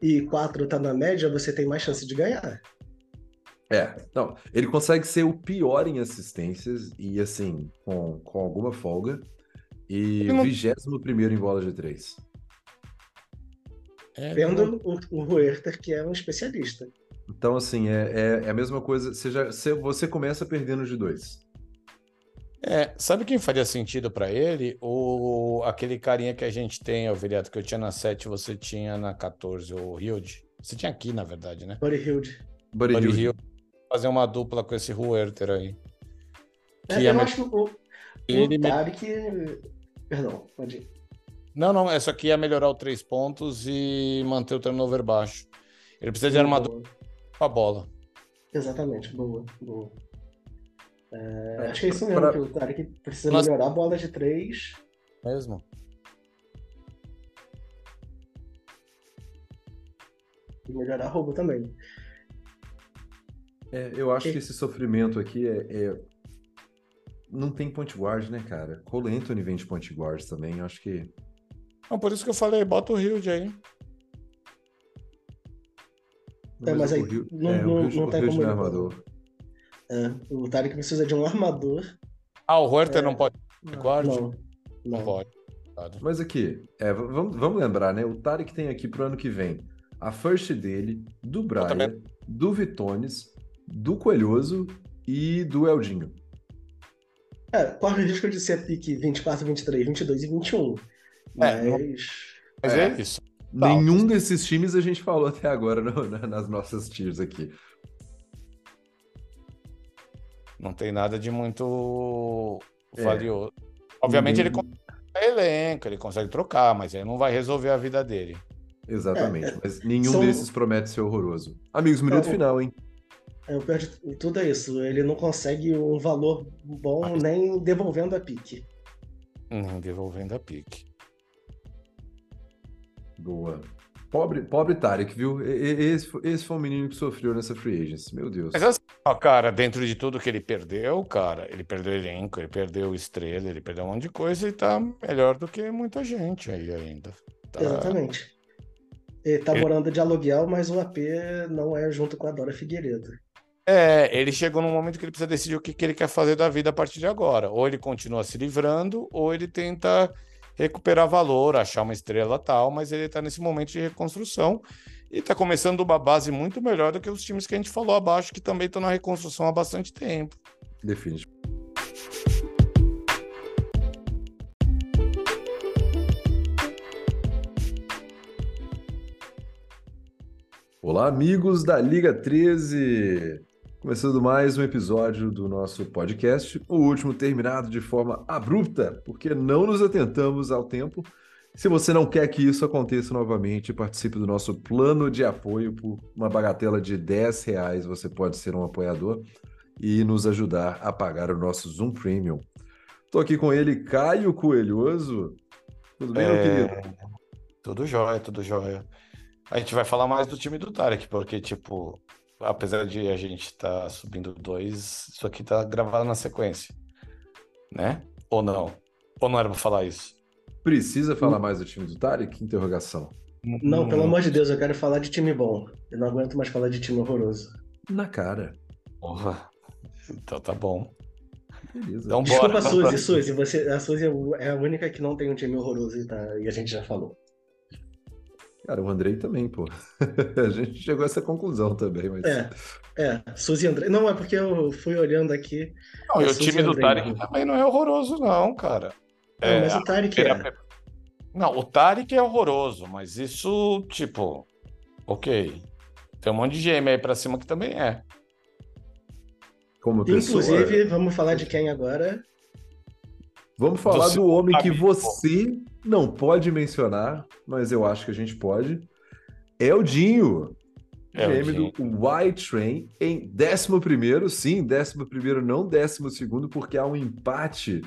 e quatro tá na média, você tem mais chance de ganhar. É, não, ele consegue ser o pior em assistências e assim, com, com alguma folga. E não- 21 primeiro em bola de três. É, Vendo o, o Huerter, que é um especialista. Então, assim, é, é, é a mesma coisa. Você, já, você, você começa perdendo de dois. É, sabe quem faria sentido para ele? O aquele carinha que a gente tem, o Viriato, que eu tinha na 7, você tinha na 14, o Hilde. Você tinha aqui, na verdade, né? Buddy Hilde. Buddy Buddy Hield. Hield. Fazer uma dupla com esse Huerter aí. É, Que é eu me- acho que o, Ele o me- Tarek... Perdão, pode ir. Não, não, essa aqui ia melhorar o três pontos e manter o turnover baixo. Ele precisa de armadura Boa. com a bola. Exatamente, boa, boa. É, É, acho que é isso mesmo, pra- que o Tarek precisa melhorar a bola de três. Mesmo? E melhorar a roubo também. É, eu acho que esse sofrimento aqui é, é- Não tem point guard, né, cara? Cole Anthony vem de point guard também. Eu acho que. Não, por isso que eu falei, bota o Hilde aí. É, mas o aí não- é, o não- não o tem como não é ele- armador. É, o Tarek precisa de um armador. Ah, o Huerter É. não pode guard? Não, Não não. pode. Mas aqui, é, vamos, vamos lembrar, né? O Tarek tem aqui pro ano que vem a first dele, do Brian, do Vitones, do Coelhoso e do Eldinho. É, corre o risco de ser pique 24, 23, 22 e 21. É, Mas. Mas É. é, isso. Tá. Nenhum desses times a gente falou até agora no- na- nas nossas tiers aqui. Não tem nada de muito É. valioso. Obviamente Ninguém- ele consegue elenco, ele consegue trocar, mas ele não vai resolver a vida dele. Exatamente, É, é, mas nenhum são- desses promete ser horroroso. Amigos, minuto É, final, hein? É, o pior de tudo é isso. Ele não consegue um valor bom Mas- nem devolvendo a pique. Hum, devolvendo a pique. Boa. Pobre, pobre Tarek, viu? Esse, foi- esse foi um menino que sofreu nessa free agency. Meu Deus. Mas assim, ó, cara, dentro de tudo que ele perdeu, cara, ele perdeu elenco, ele perdeu estrela, ele perdeu um monte de coisa e tá melhor do que muita gente aí ainda. Tá- Exatamente. Ele tá Ele- morando de aluguel, mas o AP não é junto com a Dora Figueiredo. É, ele chegou num momento que ele precisa decidir o que, que ele quer fazer da vida a partir de agora. Ou ele continua se livrando, ou ele tenta recuperar valor, achar uma estrela tal, mas ele tá nesse momento de reconstrução e tá começando uma base muito melhor do que os times que a gente falou abaixo, que também estão na reconstrução há bastante tempo. Definitivamente. Olá, amigos da Liga 13! Começando mais um episódio do nosso podcast, o último terminado de forma abrupta, porque não nos atentamos ao tempo. Se você não quer que isso aconteça novamente, participe do nosso plano de apoio por uma bagatela de 10 reais. Você pode ser um apoiador e nos ajudar a pagar o nosso Zoom Premium. Estou aqui com ele, Caio Coelhoso. Tudo bem, meu É, querido? Tudo jóia, tudo jóia. A gente vai falar mais do time do Tarek, porque, tipo, apesar de a gente estar subindo dois, isso aqui tá gravado na sequência, né? Ou não? Ou não era pra falar isso? Precisa falar mais do time do Tarek? Interrogação. Não, Hum, pelo amor de Deus, eu quero falar de time bom. Eu não aguento mais falar de time horroroso. Na cara. Porra. Então tá bom. Beleza. Então Desculpa, bora. Suzy, Suzy. Você, a Suzy é a única que não tem um time horroroso e, tá, e a gente já falou. Cara, o Andrei também, pô. A gente chegou a essa conclusão também, mas. É, é. Suzy e André. Não, é porque eu fui olhando aqui. Não, e o Suzy time do Andrei, Tarek não. também não é horroroso, não, cara. Não, É, mas o Tarek é. é- Não, o Tarek é horroroso, mas isso, tipo, ok. Tem um monte de GM aí pra cima que também é. Como pessoa. Inclusive, vamos falar de quem agora? Vamos falar do do homem que amigo. você não pode mencionar, mas eu acho que a gente pode. É o Dinho. É o GM do White Train em 11, sim, 11, não 12, porque há um empate.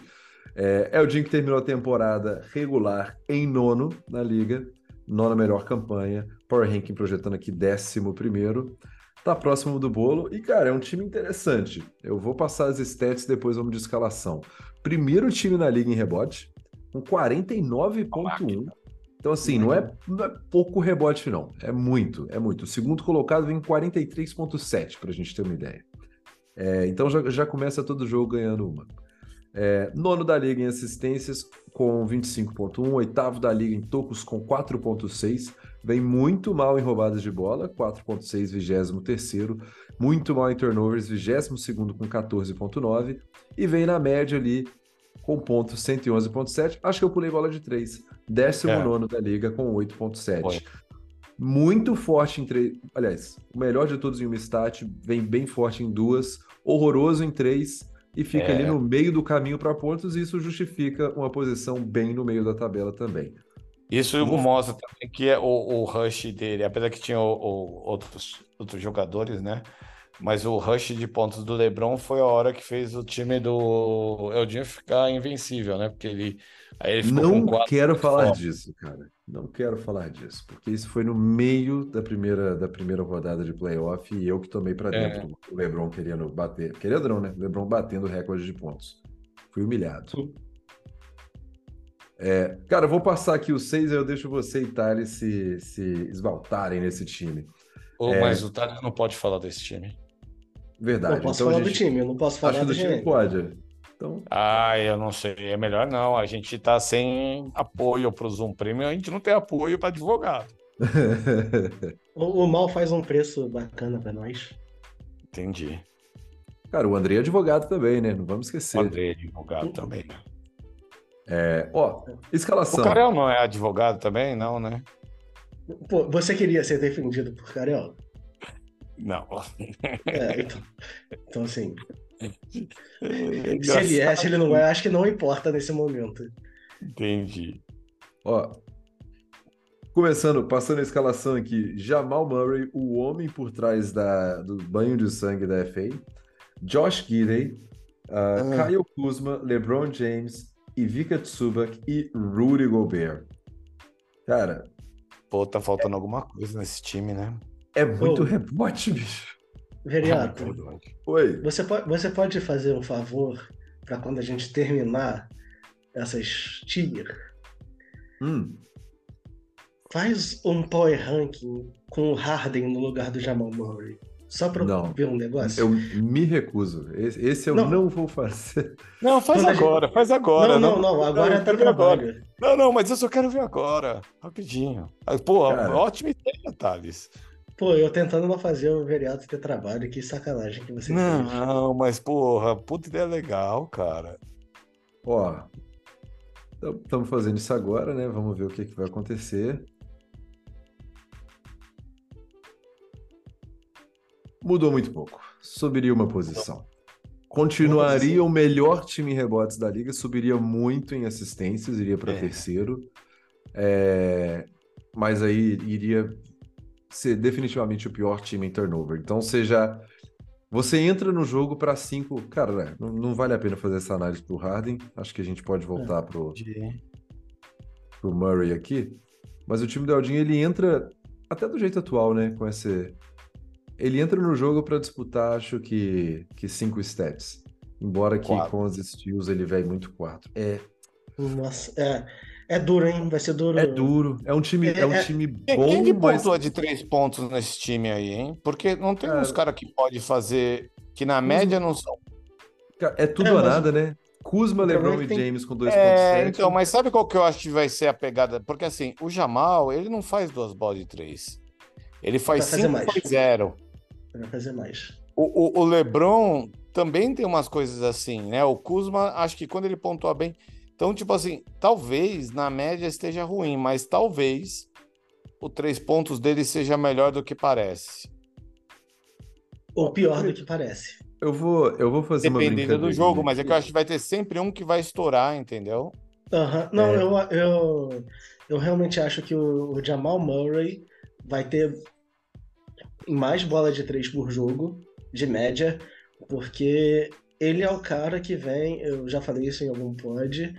É, é o Dinho que terminou a temporada regular em nono na liga, nona melhor campanha. Power Ranking projetando aqui 11. Tá próximo do bolo. E, cara, é um time interessante. Eu vou passar as stats depois vamos de escalação. Primeiro time na liga em rebote, com 49,1. Então, assim, não é, não é pouco rebote, não. É muito, é muito. O segundo colocado vem 43,7, para a gente ter uma ideia. É, então já, já começa todo jogo ganhando uma. É, nono da liga em assistências com 25,1. Oitavo da liga em tocos com 4,6. Vem muito mal em roubadas de bola, 4,6, 23. Muito mal em turnovers, 22 com 14,9. E vem na média ali com ponto 111,7. Acho que eu pulei bola de 3. 19 é. da liga com 8,7. Muito forte em três. Aliás, o melhor de todos em uma stat, vem bem forte em duas, horroroso em três e fica é. ali no meio do caminho para pontos, e isso justifica uma posição bem no meio da tabela também. Isso mostra também que é o, o rush dele, apesar que tinha o, o, outros, outros jogadores, né? Mas o rush de pontos do LeBron foi a hora que fez o time do Eldinho ficar invencível, né? Porque ele, aí ele ficou Não com quero falar disso, cara. Não quero falar disso, porque isso foi no meio da primeira, da primeira rodada de playoff e eu que tomei para é. dentro é. o LeBron querendo bater. Querendo não, né? O LeBron batendo recorde de pontos. Fui humilhado. É, cara, vou passar aqui os seis, aí eu deixo você e Thales se, se esbaltarem nesse time. Oh, é... Mas o Thales não pode falar desse time. Verdade. Eu posso então, falar gente... do time, eu não posso falar Acho do time. Pode. Então... Ah, eu não sei. É melhor não. A gente tá sem apoio para o Zoom Premium, a gente não tem apoio para advogado. o, o Mal faz um preço bacana para nós. Entendi. Cara, o André é advogado também, né? Não vamos esquecer. O André é advogado também. É, ó, escalação. O Carel não é advogado também, não, né? Pô, você queria ser defendido por Carel? Não. É, então, então assim. se ele é, se ele não é, acho que não importa nesse momento. Entendi. Ó, começando, passando a escalação aqui: Jamal Murray, o homem por trás da, do banho de sangue da FA, Josh Gidey, uh, ah. Kyle Kuzma, LeBron James, Ivica Tsubak e Rudy Gobert. Cara. Pô, tá faltando é... alguma coisa nesse time, né? É muito rebote, bicho. Veriato, Oi. Você pode, você pode fazer um favor para quando a gente terminar essas tier? Hum. Faz um power ranking com o Harden no lugar do Jamal Murray. Só para ver um negócio? Eu me recuso. Esse, esse eu não. não. vou fazer. Não, faz agora, gente... faz agora. Não, não, não, não agora não, tá trabalho. Agora. Não, não, mas eu só quero ver agora. Rapidinho. Pô, Cara... ótima ideia, Thales. Pô, eu tentando não fazer o vereador ter trabalho, que sacanagem que você Não, fez. não, mas porra, puta ideia legal, cara. Ó, estamos fazendo isso agora, né? Vamos ver o que, que vai acontecer. Mudou muito pouco. Subiria uma posição. Continuaria o melhor time em rebotes da liga, subiria muito em assistências, iria para é. terceiro. É... Mas aí iria ser definitivamente o pior time em turnover. Então, seja você entra no jogo para cinco, cara, né, não, não, vale a pena fazer essa análise pro Harden. Acho que a gente pode voltar é, pro pro Murray aqui. Mas o time do Aldinho ele entra até do jeito atual, né, com esse ele entra no jogo para disputar, acho que que cinco stats. Embora que quatro. com os steals ele vai muito quatro. É nossa, é, é duro, hein? Vai ser duro. É duro. É um time, é, é um é. time bom. Quem que mas... pontua de três pontos nesse time aí, hein? Porque não tem cara... uns caras que pode fazer, que na média não são. É tudo é, ou nada, né? Kuzma, LeBron e tem... James com 2.7. É, então, mas sabe qual que eu acho que vai ser a pegada? Porque assim, o Jamal, ele não faz duas bolas de três. Ele faz 5 mais 0. Vai fazer mais. O, o, o LeBron também tem umas coisas assim, né? O Kuzma, acho que quando ele pontua bem, então, tipo assim, talvez na média esteja ruim, mas talvez o três pontos dele seja melhor do que parece. Ou pior do que parece. Eu vou, eu vou fazer Dependendo uma do jogo, mas é que eu acho que vai ter sempre um que vai estourar, entendeu? Uhum. Não, é. eu, eu, eu realmente acho que o, o Jamal Murray vai ter mais bola de três por jogo, de média, porque ele é o cara que vem, eu já falei isso em algum pod,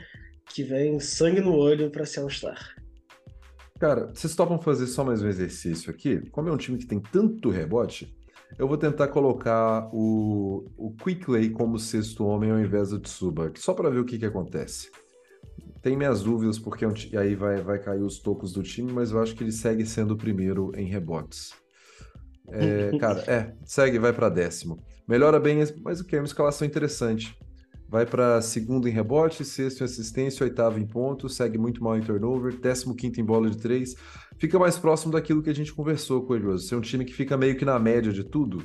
que vem sangue no olho para se All-Star. Cara, vocês topam fazer só mais um exercício aqui? Como é um time que tem tanto rebote, eu vou tentar colocar o, o Quickley como sexto homem ao invés do Tsuba, só para ver o que, que acontece. tem minhas dúvidas, porque é aí vai, vai cair os tocos do time, mas eu acho que ele segue sendo o primeiro em rebotes. É, cara, é, segue, vai para décimo. Melhora bem, mas o que é uma escalação interessante. Vai para segundo em rebote, sexto em assistência, oitavo em pontos, segue muito mal em turnover, décimo quinto em bola de três. Fica mais próximo daquilo que a gente conversou com ele, Rose. Ser um time que fica meio que na média de tudo,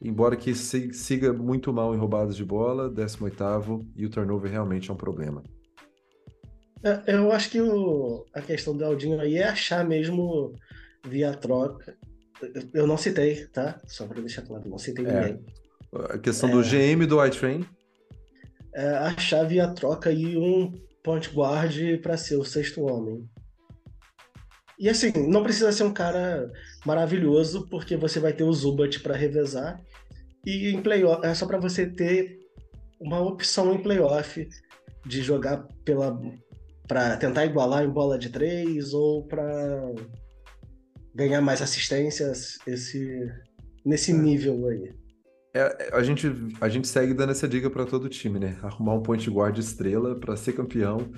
embora que siga muito mal em roubadas de bola, décimo oitavo, e o turnover realmente é um problema. É, Eu acho que o- a questão do Aldinho aí é achar mesmo via troca. Eu- não citei, tá? Só para deixar claro, não citei É. ninguém. A questão do GM do iTrain, É achar via troca aí um point guard para ser o sexto homem. E assim, não precisa ser um cara maravilhoso, porque você vai ter o Zubat para revezar. E em playoff, é só para você ter uma opção em playoff de jogar pela para tentar igualar em bola de três ou para ganhar mais assistências esse nesse nível aí. É, é, a gente, a gente segue dando essa dica para todo time, né? Arrumar um point guard estrela para ser campeão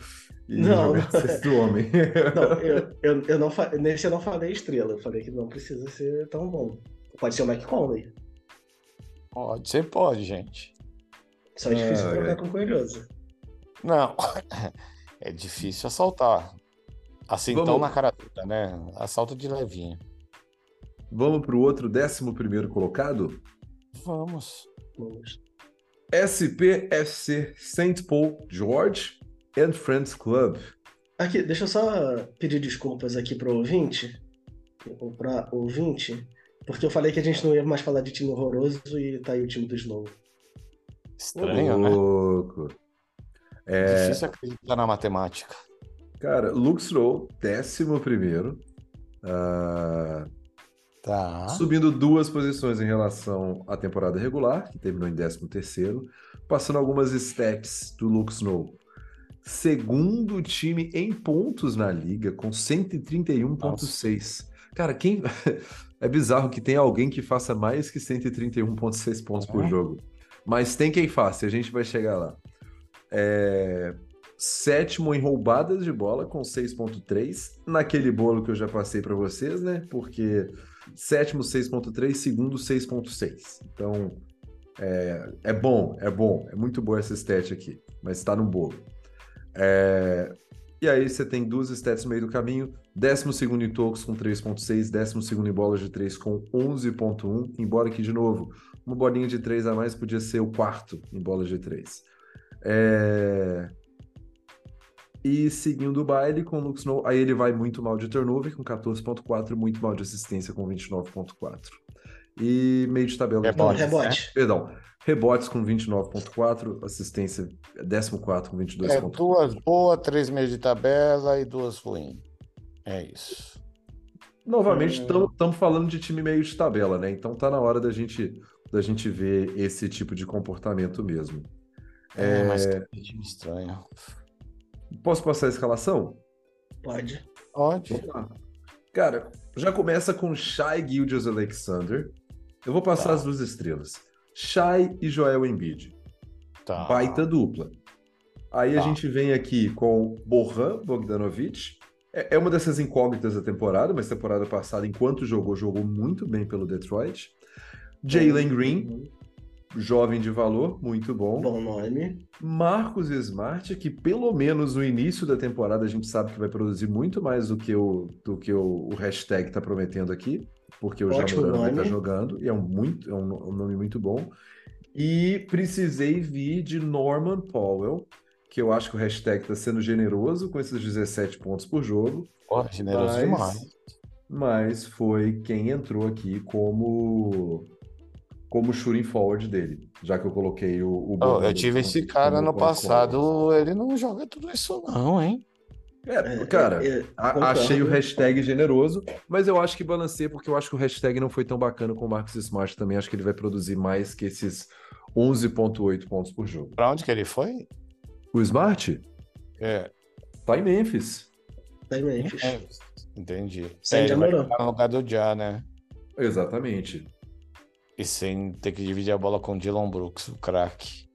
e Não. jogar sexto homem. Não, eu, eu, eu não nesse eu não falei estrela, eu falei que não precisa ser tão bom. Pode ser o Mike Conley. Pode ser, pode, gente. Só é difícil Ah, trocar é. com o Coelhoso. Não, é difícil assaltar. Assim, Vamos- tão na cara dura, né? Assalto de levinho. Vamos para o outro décimo primeiro colocado? Vamos. Vamos. SPFC St. Paul George and Friends Club. Aqui, deixa eu só pedir desculpas aqui pro ouvinte, ou pra ouvinte, porque eu falei que a gente não ia mais falar de time horroroso e tá aí o time do Snow. Estranho, né? Louco. É, Difícil acreditar na matemática. Cara, Lux Row, décimo primeiro. Ah, Tá. Subindo duas posições em relação à temporada regular, que terminou em 13 terceiro, passando algumas stats do Lux Snow. Segundo time em pontos na liga, com 131,6. Cara, quem. É bizarro que tem alguém que faça mais que 131,6 pontos por É. jogo. Mas tem quem faça, e a gente vai chegar lá. É, Sétimo em roubadas de bola, com 6,3. Naquele bolo que eu já passei para vocês, né? Porque sétimo 6.3, segundo 6.6. Então, é, é bom, é bom, é muito boa essa stat aqui, mas está no bolo. É, e aí você tem duas stats no meio do caminho, décimo segundo em tocos com 3.6, décimo segundo em bolas de 3 com 11.1, embora que, de novo, uma bolinha de 3 a mais podia ser o quarto em bolas de 3. É... E seguindo o baile com o Lux Snow, aí ele vai muito mal de turnover com 14.4, muito mal de assistência com 29.4. E meio de tabela. Não, Rebotes, rebote. Perdão, rebotes com 29.4, assistência 14 com 22.4. É duas boas, três meios de tabela e duas ruins. É isso. Novamente, Hum. estamos falando de time meio de tabela, né? Então tá na hora da gente, da gente ver esse tipo de comportamento mesmo. É, É, mas que time estranho. Posso passar a escalação? Pode. Pode. Cara, já começa com Shai Gilgeous Alexander. Eu vou passar Tá. as duas estrelas. Shai e Joel Embiid. Tá. Baita dupla. Aí a Tá. gente vem aqui com Bohan Bogdanovic. É é uma dessas incógnitas da temporada, mas temporada passada, enquanto jogou, jogou muito bem pelo Detroit. Jalen Green, jovem de valor, muito bom. Bom nome. Marcos Smart, que pelo menos no início da temporada a gente sabe que vai produzir muito mais do que o, do que o, o hashtag está prometendo aqui, porque o Jamoran vai estar nome. jogando, e é um, muito, é um, um nome muito bom. E precisei vir de Norman Powell, que eu acho que o hashtag está sendo generoso com esses 17 pontos por jogo, Pô, generoso mas, demais. mas foi quem entrou aqui como como shooting forward dele, já que eu coloquei o, o Oh, eu tive esse cara no forward. passado, ele não joga tudo isso não, hein? É, cara, É, é, a- concordo. achei o hashtag generoso, mas eu acho que balanceia porque eu acho que o hashtag não foi tão bacana com o Marcus Smart também. Acho que ele vai produzir mais que esses 11,8 pontos por jogo. Pra onde que ele foi? O Smart É, tá em Memphis. Tá em Memphis. é, entendi. Sem É, ele vai no lugar do Ja, né? Exatamente. E sem ter que dividir a bola com o Dylan Brooks, o craque.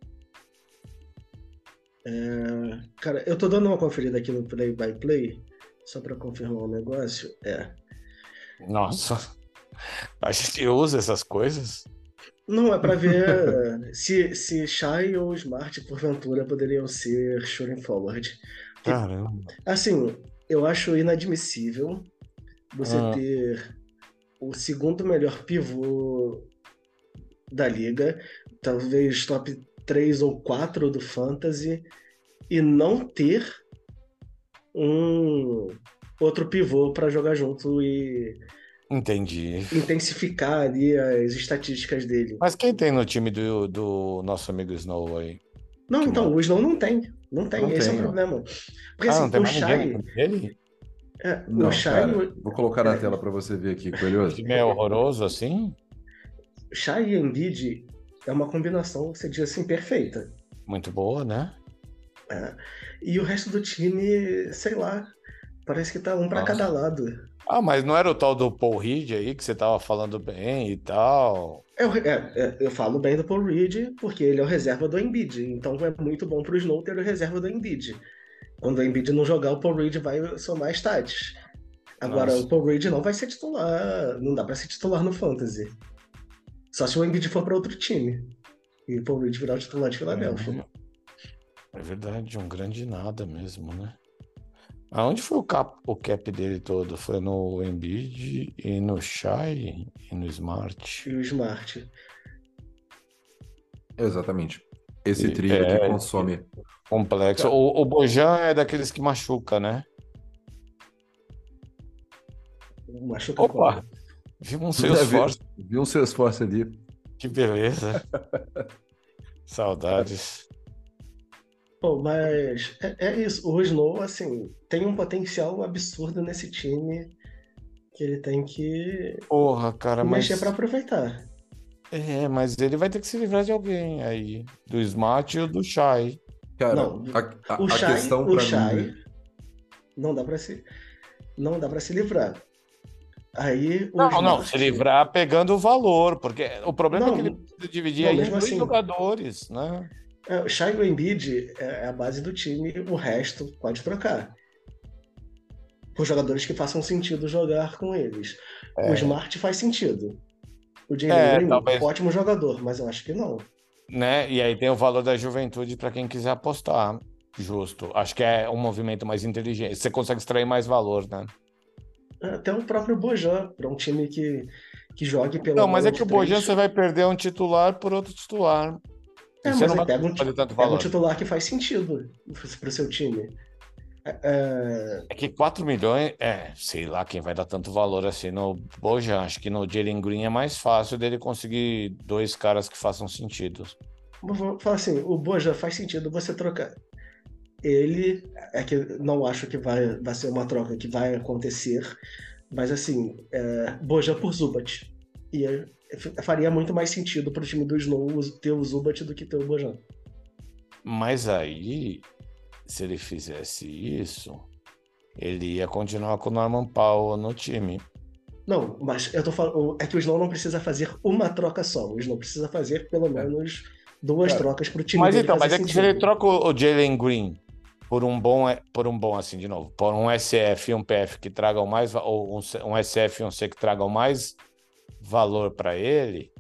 É, cara, eu tô dando uma conferida aqui no Play by Play, só para confirmar o um negócio. É. Nossa, a gente usa essas coisas? Não, é para ver se, se Shy ou Smart, porventura, poderiam ser shooting forward. Caramba. Assim, eu acho inadmissível você ah. ter o segundo melhor pivô da liga, talvez top 3 ou 4 do Fantasy, e não ter um outro pivô para jogar junto e Entendi. intensificar ali as estatísticas dele. Mas quem tem no time do, do nosso amigo Snow aí? Não, que então, mal... o Snow não tem. Não tem, não esse tem, é o problema. Porque ah, assim, o Shai. Ele? É, não, o Shai. Cara, vou colocar na é, tela para você ver aqui, Coelhoso. O time é horroroso assim? Shai e Embiid é uma combinação, você diz assim, perfeita. Muito boa, né? É. E o resto do time, sei lá, parece que tá um para cada lado. Ah, mas não era o tal do Paul Reed aí que você tava falando bem e tal? Eu, é, é, eu falo bem do Paul Reed porque ele é o reserva do Embiid, então é muito bom pro Snow ter o reserva do Embiid. Quando o Embiid não jogar, o Paul Reed vai somar stats. Agora, Nossa. o Paul Reed não vai ser titular, não dá para ser titular no Fantasy. Só se o Embiid for para outro time. E o Paul Reed virar o titular de Filadélfia. É, é verdade, um grande nada mesmo, né? Aonde foi o cap, o cap dele todo? Foi no Embiid e no Shai e no Smart? E o Smart. Exatamente. Esse e, trio é, que consome. Complexo. O, o Bojan é daqueles que machuca, né? Machuca Opa! Qual? Viu um seu esforço. Viu um seu esforço ali. Que beleza. Saudades. Pô, mas é, é, isso. O Snow, assim, tem um potencial absurdo nesse time que ele tem que Porra, cara, mexer mas... para aproveitar. É, mas ele vai ter que se livrar de alguém aí. Do Smart e do Shai. Cara, não, a, a, o Shai, a questão o Shai, mim... não dá para se não dá para se livrar. Aí não, não, se livrar pegando o valor, porque o problema não, é que ele precisa dividir não, aí dois assim, jogadores, né? É, o Shai e o Embiid é, é a base do time, o resto pode trocar. Por jogadores que façam sentido jogar com eles. É. O Smart faz sentido. O Jalen é, Green, talvez... ótimo jogador, mas eu acho que não. Né? E aí tem o valor da juventude para quem quiser apostar. Justo. Acho que é um movimento mais inteligente. Você consegue extrair mais valor, né? Até o próprio Bojan, para um time que, que jogue pelo. Não, mas é que o Bojan você vai perder um titular por outro titular. É, você não pega, um, pega um titular que faz sentido para o seu time. É, é... é, que 4 milhões, é, sei lá quem vai dar tanto valor assim no Bojan. Acho que no Jalen Green é mais fácil dele conseguir dois caras que façam sentido. Vou falar assim: o Bojan faz sentido você trocar. Ele, é que não acho que vai, vai ser uma troca que vai acontecer, mas assim, é, Bojan por Zubat. E faria muito mais sentido para o time do Snow ter o Zubat do que ter o Bojan. Mas aí, se ele fizesse isso, ele ia continuar com o Norman Powell no time. Não, mas eu tô falando. É que o Snow não precisa fazer uma troca só. O Snow precisa fazer pelo é. menos duas é. trocas pro time. Mas então, mas é que se ele troca o Jalen Green por um bom, por um bom assim de novo, por um SF e um PF que tragam mais, ou um, um SF e um C que tragam mais valor para ele,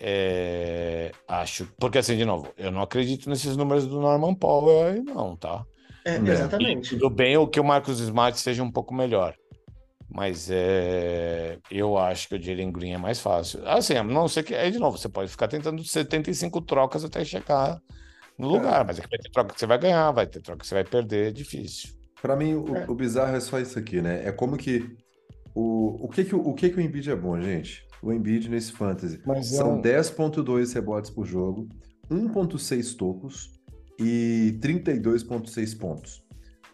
é, acho. Porque, assim, de novo, eu não acredito nesses números do Norman Powell aí, não, tá? É, exatamente. E tudo bem o que o Marcos Smart seja um pouco melhor. Mas é, eu acho que o Jalen Green é mais fácil. Assim, não sei que. Aí, de novo, você pode ficar tentando 75 trocas até chegar no lugar, é. mas é que vai ter troca que você vai ganhar, vai ter troca que você vai perder, é difícil. Para mim, o, é. o bizarro é só isso aqui, né? É como que o, o, que, que, o que, que o Embiid é bom, gente? O Embiid nesse fantasy. Mas São é... 10.2 rebotes por jogo, 1.6 tocos e 32.6 pontos.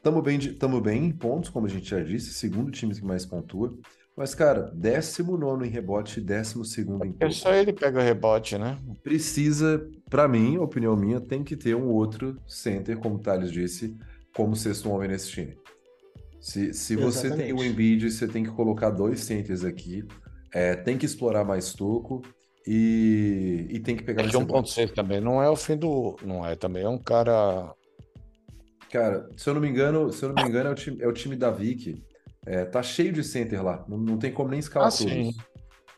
Tamo bem, de, tamo bem em pontos, como a gente já disse, segundo time que mais pontua. Mas, cara, 19 em rebote e 12 em É só ele pega o rebote, né? Precisa, para mim, opinião minha, tem que ter um outro center, como o Thales disse, como sexto homem nesse time. Se, se você tem o Embiid, você tem que colocar dois centers aqui, é, tem que explorar mais toco e, e tem que pegar... É que 1.6 também não é o fim do... Não é também, é um cara Cara, se eu não me engano, se eu não me engano, é o time, é o time da Vic. É, tá cheio de center lá. Não, não tem como nem escalar Ah, todos. sim.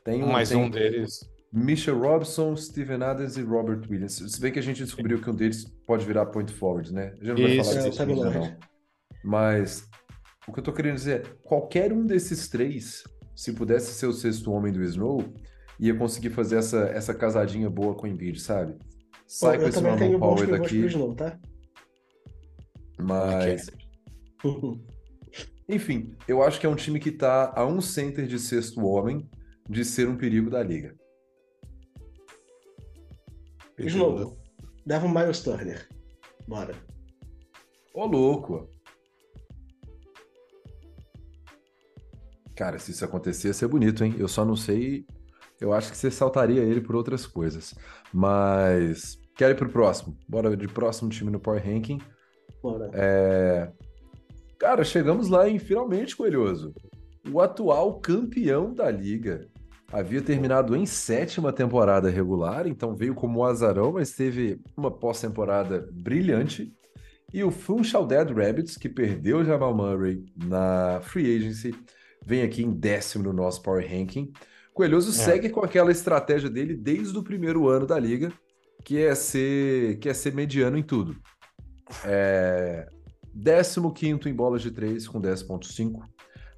Tem um, Mais tem um deles. Mitchell Robson, Steven Adams e Robert Williams. Se bem que a gente descobriu que um deles pode virar point forward, né? A gente não vai Isso, falar É, o disso ainda, não. Mas o que eu tô querendo dizer é, qualquer um desses três, se pudesse ser o sexto homem do Snow, ia conseguir fazer essa, essa casadinha boa com o Embiid, sabe? Sai com eu esse também Norman pivôs daqui, Snow, tá? mas... Enfim, eu acho que é um time que tá a um center de sexto homem de ser um perigo da liga. Snow, dava um Miles Turner. Bora. Ô, louco! Cara, se isso acontecer, ia ser bonito, hein? Eu só não sei. Eu acho que você saltaria ele por outras coisas. Mas. Quero ir pro próximo. Bora de próximo time no Power Ranking. Bora. É... Cara, chegamos lá, hein? Finalmente, Coelhoso. O atual campeão da liga. Havia terminado em sétima temporada regular, então veio como azarão, mas teve uma pós-temporada brilhante. E o Funchal Dead Rabbits, que perdeu o Jamal Murray na Free Agency, vem aqui em décimo no nosso Power Ranking. Coelhoso É. segue com aquela estratégia dele desde o primeiro ano da liga, que é ser, que é ser mediano em tudo. É... 15 em bolas de 3 com 10.5.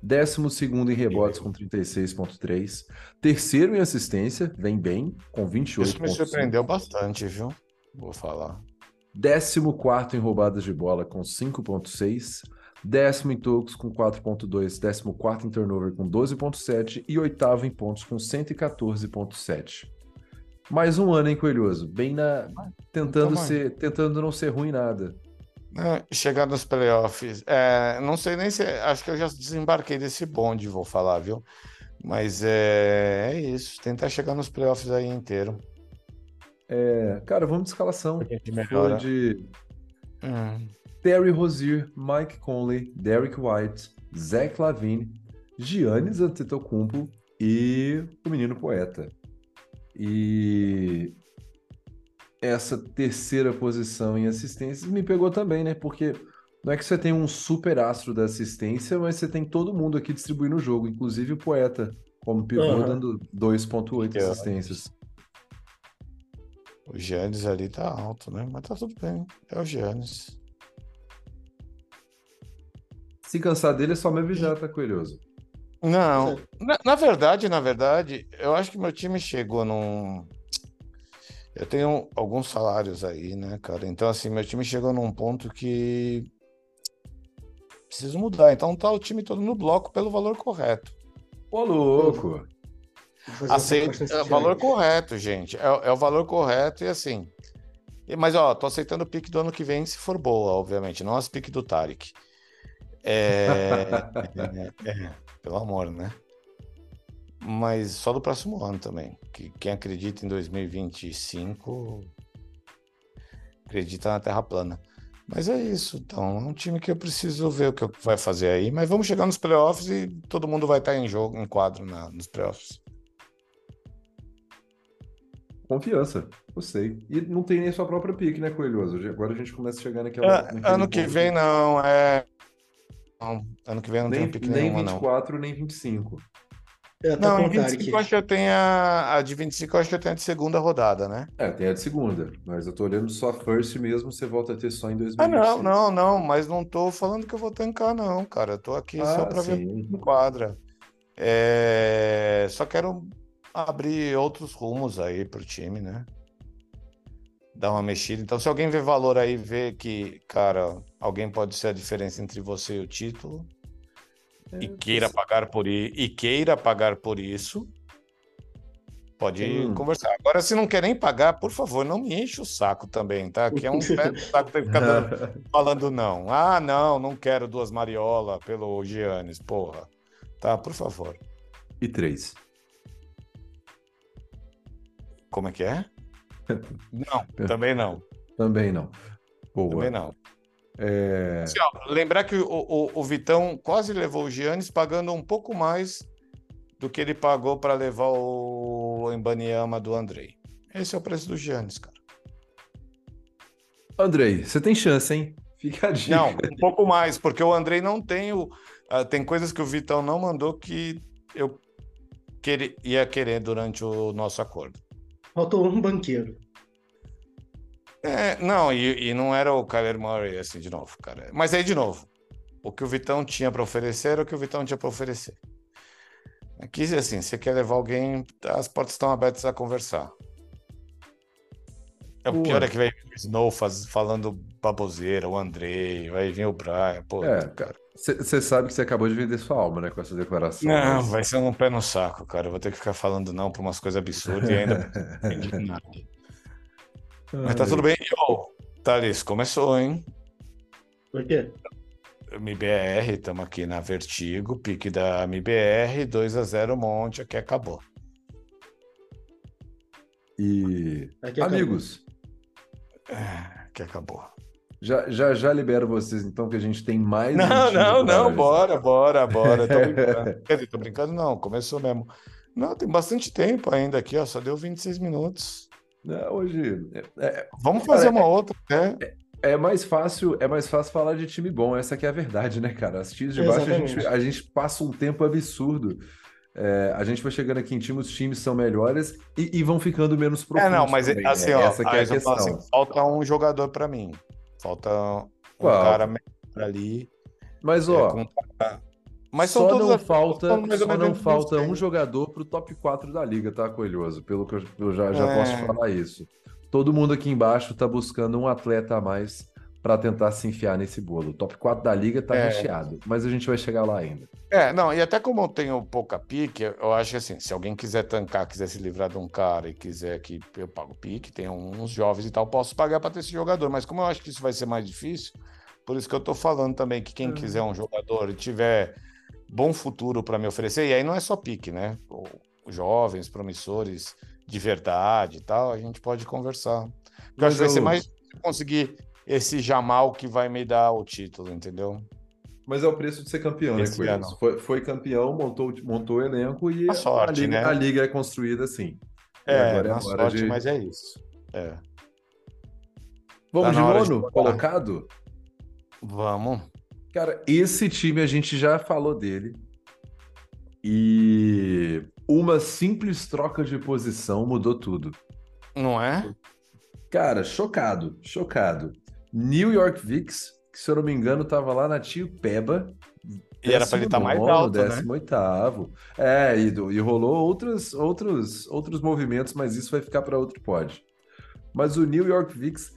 12 em rebotes com 36.3. Terceiro em assistência, vem bem, com Isso me 28.5. surpreendeu bastante, viu? Vou falar. 14 em roubadas de bola com 5.6. Décimo em tocos com 4.2. Décimo quarto em turnover com 12.7. E oitavo em pontos com 114.7. Mais um ano, hein, Coelhoso? Bem na... Tentando, tamanho. ser... Tentando não ser ruim nada. É, chegar nos playoffs. É, não sei nem se. Acho que eu já desembarquei desse bonde, vou falar, viu? Mas é, é isso. Tentar chegar nos playoffs aí inteiro. É, cara, vamos de escalação. A gente Foi de Hum, Terry Rozier, Mike Conley, Derek White, Zach Lavine, Giannis Antetokounmpo e o menino poeta. E essa terceira posição em assistências me pegou também, né? Porque não é que você tem um super astro da assistência, mas você tem todo mundo aqui distribuindo o jogo, inclusive o poeta, como pivô, Aham. dando 2.8 Giannis. assistências. o Giannis ali tá alto, né? Mas tá tudo bem. É o Giannis. Se cansar dele, é só me avisar, tá, Coelhoso? Não, na, na verdade, na verdade, eu acho que meu time chegou num. Eu tenho alguns salários aí, né, cara? Então, assim, meu time chegou num ponto que preciso mudar. Então, tá o time todo no bloco pelo valor correto. Ô, louco! Aceito, é o valor correto, gente. É, o- é o valor correto e assim. e- Mas, ó, tô aceitando o pique do ano que vem, se for boa, obviamente, não as pique do Tarek. É, é, é, pelo amor, né? Mas só do próximo ano também. Que quem acredita em 2025 acredita na Terra plana. Mas é isso, então. É um time que eu preciso ver o que vai fazer aí. Mas vamos chegar nos playoffs e todo mundo vai estar em jogo, em quadro na- nos playoffs. Confiança, gostei. E não tem nem sua própria pique, né, Coelhoso? Agora a gente começa a chegar naquela. Naquele ano que ponto vem não, é. Não, ano que vem não Nem, tenho pique nem nenhuma, não. 24, nem 25. Eu tô Não, em o Tarek. 25 eu acho que eu tenho a, a de 25 eu acho que eu tenho a de segunda rodada, né? É, tem a de segunda, mas eu tô olhando só first mesmo, você volta a ter só em Ah, 2026. não, não, não, mas não tô falando que eu vou tancar, não, cara. Eu tô aqui só Ah, pra ver sim. em quadra. É, Só quero abrir outros rumos aí pro time, né? Dar uma mexida. Então, se alguém vê valor aí, vê que, cara, alguém pode ser a diferença entre você e o título. É, e queira você- pagar por e queira pagar por isso, pode Hum. conversar. Agora, se não quer nem pagar, por favor, não me enche o saco também, tá? Que é um pé saco ter que ficar dando- falando não. Ah, não, não quero duas Mariola pelo Giannis, porra. Tá, por favor. E três. Como é que é? Não, também não. Também não. Boa. Também não. É, Assim, ó, lembrar que o, o, o Vitão quase levou o Giannis pagando um pouco mais do que ele pagou para levar o Embaniama do Andrei. Esse é o preço do Giannis, cara. Andrei, você tem chance, hein? Fica a dica. Não, um pouco mais, porque o Andrei não tem o. Uh, tem coisas que o Vitão não mandou que eu queria, ia querer durante o nosso acordo. Faltou um banqueiro. É, não, e, e, não era o Kyler Murray, assim, de novo, cara. Mas aí, de novo, o que o Vitão tinha para oferecer era o que o Vitão tinha para oferecer. Aqui, assim, você quer levar alguém, as portas estão abertas a conversar. É, o pior é que vai o Snow faz, falando baboseira, o Andrei, vai vir o Brian, pô. É, cara. Você sabe que você acabou de vender sua alma, né, com essa declaração. Não, mas... vai ser um pé no saco, cara. Eu vou ter que ficar falando não por umas coisas absurdas e ainda não nada. Mas tá tudo bem. Ô, Thales, começou, hein? Por quê? MBR, estamos aqui na Vertigo, pique da MBR, 2 a 0 Monte, aqui acabou. E aqui amigos, é, que acabou. Já, já, já libero vocês, então, que a gente tem mais. Não, um não, não, bora, bora, bora. Tô brincando. Quer dizer, tô brincando, não, começou mesmo. Não, tem bastante tempo ainda aqui, ó, só deu 26 minutos. Não, hoje. É, é Vamos fazer cara, uma é, outra, né? É, é, mais fácil, é mais fácil falar de time bom, essa que é a verdade, né, cara? As times de baixo a gente, a gente passa um tempo absurdo. É, a gente vai chegando aqui em time, os times são melhores e, e vão ficando menos profundos. É, não, mas também, assim, né? ó, essa que é a questão. Assim, falta um jogador para mim. Falta um Qual? cara melhor ali. Mas, é, ó. Mas só não falta, só não falta um jogador pro top 4 da liga, tá, Coelhoso? Pelo que eu, já, já é... posso falar isso. Todo mundo aqui embaixo tá buscando um atleta a mais para tentar se enfiar nesse bolo. O top 4 da liga tá é. recheado, mas a gente vai chegar lá ainda. É, não, e até como eu tenho pouca pique, eu acho que assim, se alguém quiser tancar, quiser se livrar de um cara e quiser que eu pago pique, tem uns jovens e tal, posso pagar para ter esse jogador, mas como eu acho que isso vai ser mais difícil, por isso que eu tô falando também que quem quiser um jogador e tiver bom futuro para me oferecer, e aí não é só pique, né? Jovens, promissores de verdade e tal, a gente pode conversar. eu acho que vai ser mais conseguir esse Jamal que vai me dar o título, entendeu? Mas é o preço de ser campeão, né, né, Coelho? Foi, foi, campeão, montou, montou o elenco e a, sorte, a, liga, né? a liga é construída assim. É, agora é sorte, de... mas é isso. É. Vamos tá de nono de colocado? Vamos. Cara, esse time a gente já falou dele. E uma simples troca de posição mudou tudo. Não é? Cara, chocado, chocado. New York Vicks, que se eu não me engano estava lá na Tio Peba. E era para ele estar tá mais alto, 18 né? É, e, e rolou outros, outros, outros movimentos, mas isso vai ficar para outro pod. Mas o New York Vicks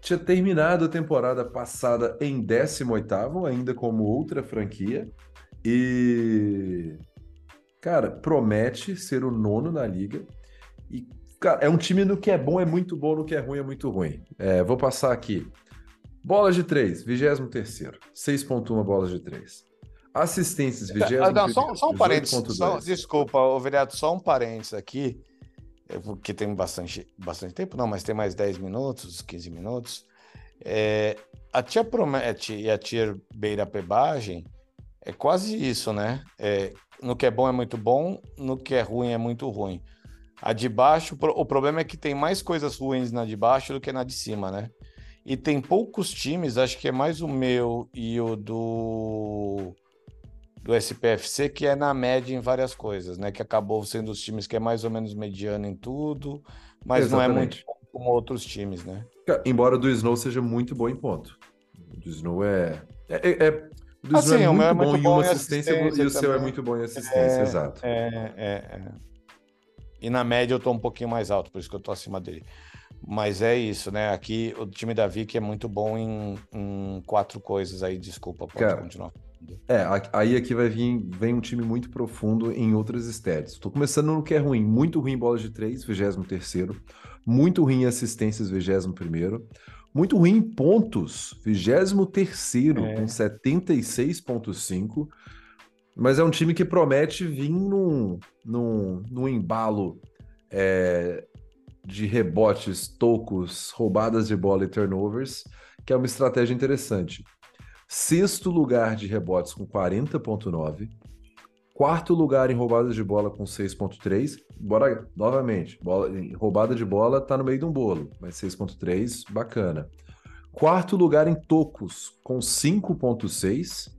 tinha terminado a temporada passada em 18º, ainda como outra franquia. E cara, promete ser o nono na liga. E Cara, é um time no que é bom é muito bom, no que é ruim é muito ruim. É, vou passar aqui. Bolas de 3, 23 6.1 bolas de 3. Assistências, 20 ah, Não, só, só um parênteses. Só, desculpa, o vereador, só um parênteses aqui, porque tem bastante, bastante tempo, não, mas tem mais 10 minutos, 15 minutos. É, a tia promete e a tia beira pebagem é quase isso, né? É, no que é bom é muito bom, no que é ruim é muito ruim. A de baixo, o problema é que tem mais coisas ruins na de baixo do que na de cima, né? E tem poucos times, acho que é mais o meu e o do do SPFC que é na média em várias coisas, né? Que acabou sendo os times que é mais ou menos mediano em tudo, mas Exatamente. não é muito como outros times, né? Embora o do Snow seja muito bom em ponto. O do Snow é, é, é, é do assim, Snow é muito, é muito bom, bom em uma assistência, assistência, e o seu é muito bom em assistência, é, exato. É, é, é. E na média eu tô um pouquinho mais alto, por isso que eu tô acima dele. Mas é isso, né? Aqui o time da Vic é muito bom em, em quatro coisas aí, desculpa, pode Cara, continuar. É, aí aqui vai vir vem um time muito profundo em outras stats. Tô começando no que é ruim, muito ruim em bolas de três, 23 muito ruim em assistências, 21 muito ruim em pontos, 23 é. com 76.5 mas é um time que promete vir num, num, num embalo é, de rebotes, tocos, roubadas de bola e turnovers, que é uma estratégia interessante. Sexto lugar de rebotes com 40,9. Quarto lugar em roubadas de bola com 6,3. Bora, novamente, bola, roubada de bola tá no meio de um bolo, mas 6,3, bacana. Quarto lugar em tocos, com 5,6.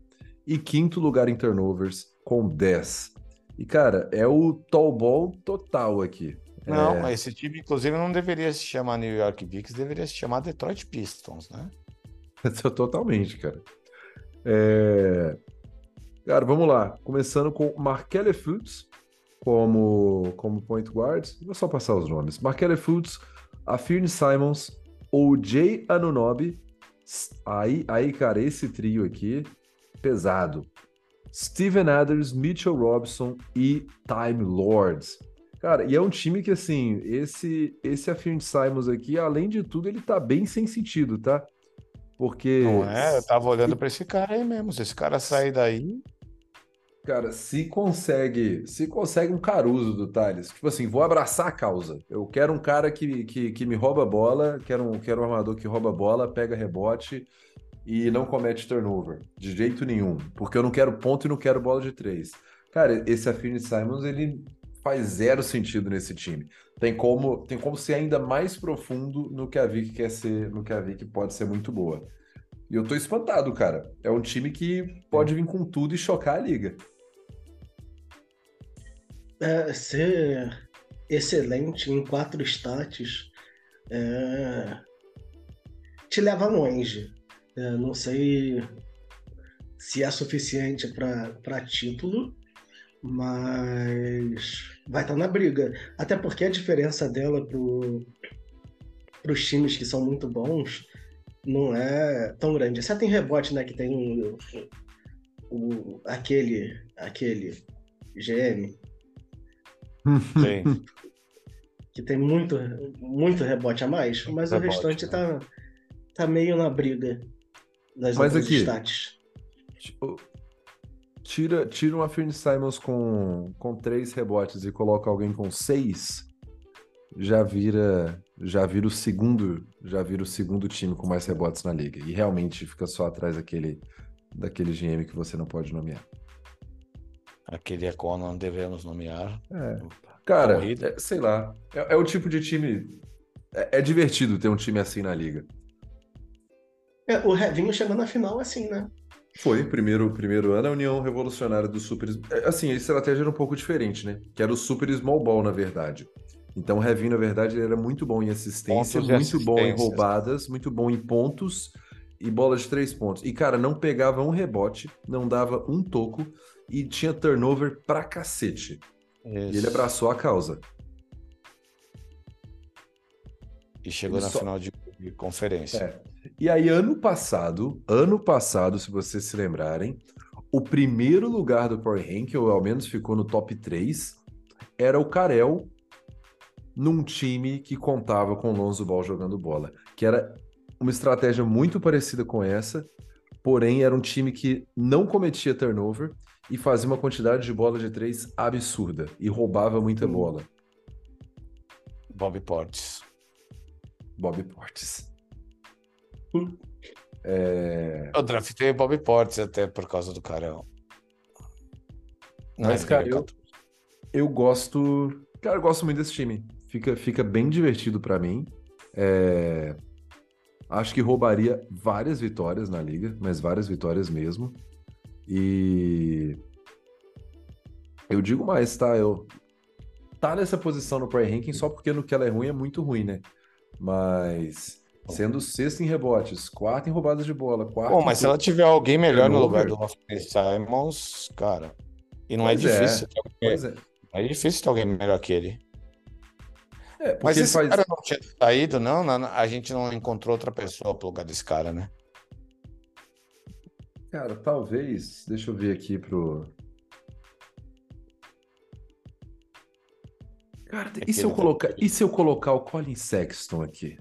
E quinto lugar em turnovers, com 10. E, cara, é o tall ball total aqui. Não, é... esse time, inclusive, não deveria se chamar New York Knicks, deveria se chamar Detroit Pistons, né? Totalmente, cara. É... Cara, vamos lá. Começando com Markelle Fultz como, como point guard. Vou só passar os nomes. Markelle Fultz, Afirne Simons, O.J. Anunobi. Aí, aí, cara, esse trio aqui, pesado. Steven Adams, Mitchell Robson e Time Lords. Cara, e é um time que, assim, esse esse Afirne Simons aqui, além de tudo, ele tá bem sem sentido, tá? Porque. Não é? Eu tava olhando para esse cara aí mesmo. Se esse cara sair daí. Cara, se consegue, se consegue um Caruso do Thales, tipo assim, vou abraçar a causa. Eu quero um cara que, que, que me rouba bola, quero um, quero um armador que rouba bola, pega rebote e não comete turnover, de jeito nenhum, porque eu não quero ponto e não quero bola de três. Cara, esse Affini Simons, ele faz zero sentido nesse time. Tem como, tem como ser ainda mais profundo no que a Vic quer ser, no que a Vic pode ser muito boa. E eu tô espantado, cara. É um time que pode vir com tudo e chocar a liga. É, ser excelente em quatro stats é, te leva longe. É, não sei se é suficiente para título, mas vai estar na briga. Até porque a diferença dela para os times que são muito bons não é tão grande. Exceto em rebote, né? Que tem o, o, aquele, aquele GM. Sim. que tem muito, muito rebote a mais, mas rebote, o restante né? tá, tá meio na briga das mas aqui, stats. Tira, tira uma Fern Simons com, com três rebotes e coloca alguém com seis, já vira já vira o segundo já vira o segundo time com mais rebotes na liga e realmente fica só atrás daquele daquele GM que você não pode nomear. Aquele é qual não devemos nomear. É. Cara, é, sei lá, é, é, o tipo de time é, é, divertido ter um time assim na liga. É, o Revinho chegou na final assim, né? Foi, primeiro, primeiro ano, a União Revolucionária do Super. É, assim, a estratégia era um pouco diferente, né? Que era o Super Small Ball, na verdade. Então o Revin, na verdade, ele era muito bom em assistência, muito bom em roubadas, muito bom em pontos e bola de três pontos. E, cara, não pegava um rebote, não dava um toco e tinha turnover pra cacete. Isso. E ele abraçou a causa. E chegou ele na só... final de, de conferência. É. E aí, ano passado, ano passado, se vocês se lembrarem, o primeiro lugar do Power Rank, ou ao menos ficou no top 3, era o Karel num time que contava com o Lonzo Ball jogando bola, que era uma estratégia muito parecida com essa, porém era um time que não cometia turnover e fazia uma quantidade de bola de três absurda e roubava muita hum. bola. Bob Portes. Bob Portes. É... Eu draftei Bob Portes até por causa do Carão. Mas, cara, eu, eu gosto. Cara, eu gosto muito desse time. Fica, fica bem divertido para mim. É... Acho que roubaria várias vitórias na liga, mas várias vitórias mesmo. E eu digo mais, tá? Eu tá nessa posição no Prime Ranking só porque no que ela é ruim é muito ruim, né? Mas sendo sexto em rebotes, quarto em roubadas de bola, quarto. Bom, mas se ela tiver alguém melhor no lugar do Anthony Simons, cara, e não é pois é difícil. É. Pois é. é difícil ter alguém melhor que ele. É, Mas esse faz... cara não tinha saído, não, não, A gente não encontrou outra pessoa pro lugar desse cara, né? Cara, talvez. Deixa eu ver aqui pro. Cara, e se, eu colocar, e se eu colocar o Colin Sexton aqui?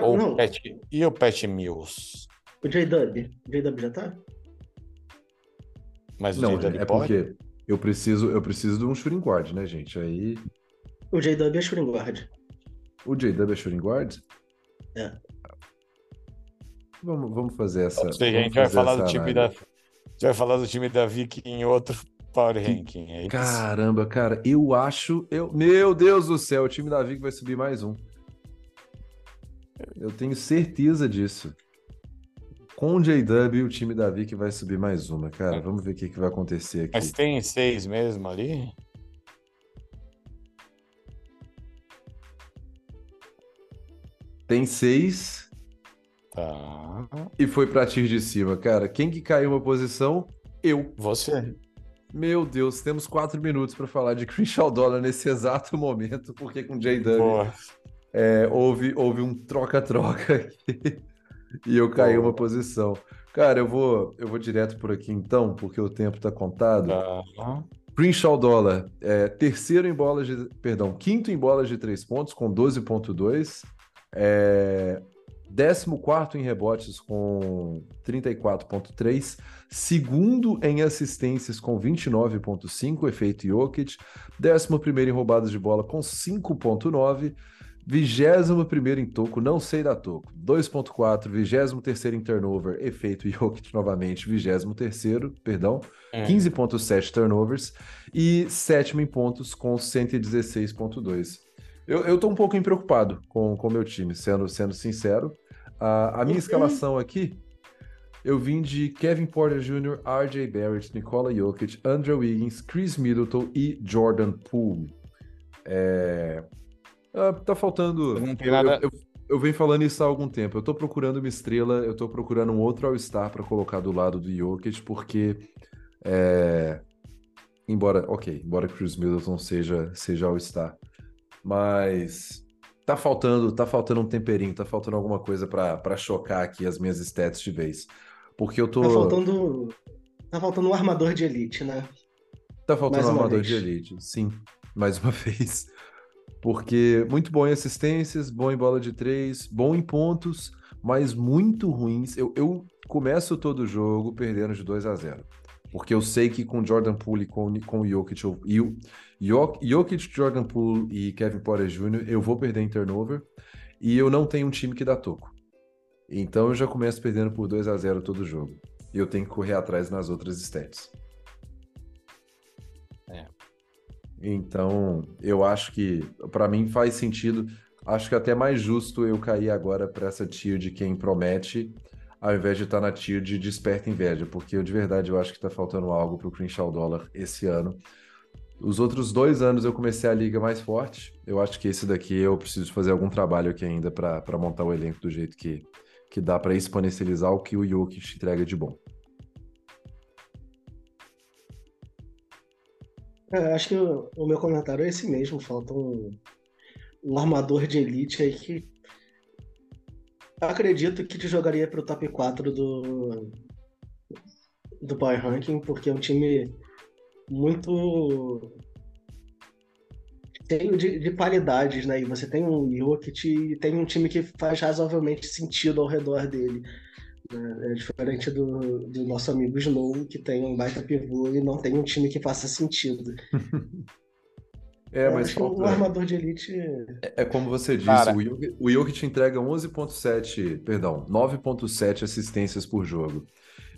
Ou não. Pat, e o Pat Mills? O J-Dub. J-Dub já tá? Mas o não, J-Dub é pode? porque eu preciso, eu preciso de um shooting guard, né, gente? Aí o J-Dub é shooting guard. O J-Dub é shooting guard? É. Vamos, vamos fazer essa. Ou seja, a gente vai falar do time da. A gente vai falar do time da Vic em outro Power Ranking. É Caramba, cara, eu acho. Eu... Meu Deus do céu, o time da Vic vai subir mais um. Eu tenho certeza disso. Com o JW, o time da Vic vai subir mais uma, cara. Vamos ver o que, que vai acontecer aqui. Mas tem seis mesmo ali? Tem seis. Tá. E foi pra tiro de cima, cara. Quem que caiu uma posição? Eu. Você. Meu Deus, temos quatro minutos para falar de Crenshaw Dollar nesse exato momento, porque com JW é, houve, houve um troca-troca aqui e eu caí uma posição. Cara, eu vou, eu vou direto por aqui então, porque o tempo está contado. Tá. Crenshaw Dollar, é, terceiro em bolas de. Perdão, quinto em bolas de três pontos, com 12,2. É, 14 em rebotes com 34,3, segundo em assistências com 29,5, efeito Jokic, 11 em roubadas de bola com 5,9, 21 em toco, não sei da toco, 2,4, 23 em turnover, efeito Jokic novamente, 23, perdão, é. 15,7 turnovers e sétimo em pontos com 116,2. Eu, eu tô um pouco preocupado com o meu time, sendo, sendo sincero. A, a minha uhum. escalação aqui, eu vim de Kevin Porter Jr., RJ Barrett, Nikola Jokic, Andrew Wiggins, Chris Middleton e Jordan Poole. É... Ah, tá faltando. Não tem nada... eu, eu, eu, venho falando isso há algum tempo. Eu tô procurando uma estrela, eu tô procurando um outro All-Star para colocar do lado do Jokic, porque. É... Embora, ok, embora Chris Middleton seja, seja All-Star. Mas tá faltando, tá faltando um temperinho, tá faltando alguma coisa para chocar aqui as minhas stats de vez. Porque eu tô. Tá faltando. Tá faltando um armador de elite, né? Tá faltando mais um armador vez. de elite, sim, mais uma vez. Porque muito bom em assistências, bom em bola de três, bom em pontos, mas muito ruins. Eu, eu começo todo jogo perdendo de 2 a 0 porque eu sei que com Jordan Poole e com, com o Jokic, e o Jokic, Jordan Poole e Kevin Porter Jr., eu vou perder em turnover, e eu não tenho um time que dá toco. Então eu já começo perdendo por 2 a 0 todo jogo. E eu tenho que correr atrás nas outras stats. Então, eu acho que, para mim, faz sentido. Acho que é até mais justo eu cair agora para essa tier de quem promete ao invés de estar tá na tier de desperta inveja, porque eu de verdade eu acho que está faltando algo para o Crenshaw Dollar esse ano. Os outros dois anos eu comecei a liga mais forte. Eu acho que esse daqui eu preciso fazer algum trabalho aqui ainda para montar o elenco do jeito que, que dá para exponencializar o que o Jokic entrega de bom. É, acho que o, o, meu comentário é esse mesmo. Falta um, um armador de elite aí que acredito que te jogaria para o top 4 do, do Power Ranking, porque é um time muito cheio de, de qualidades, né? E você tem um Jokic e tem um time que faz razoavelmente sentido ao redor dele. Né? É diferente do, do nosso amigo Snow, que tem um baita pivô e não tem um time que faça sentido. É, mas acho falta... um armador de elite. É, é como você disse, Cara... o Jokic te entrega 11.7, perdão, 9.7 assistências por jogo.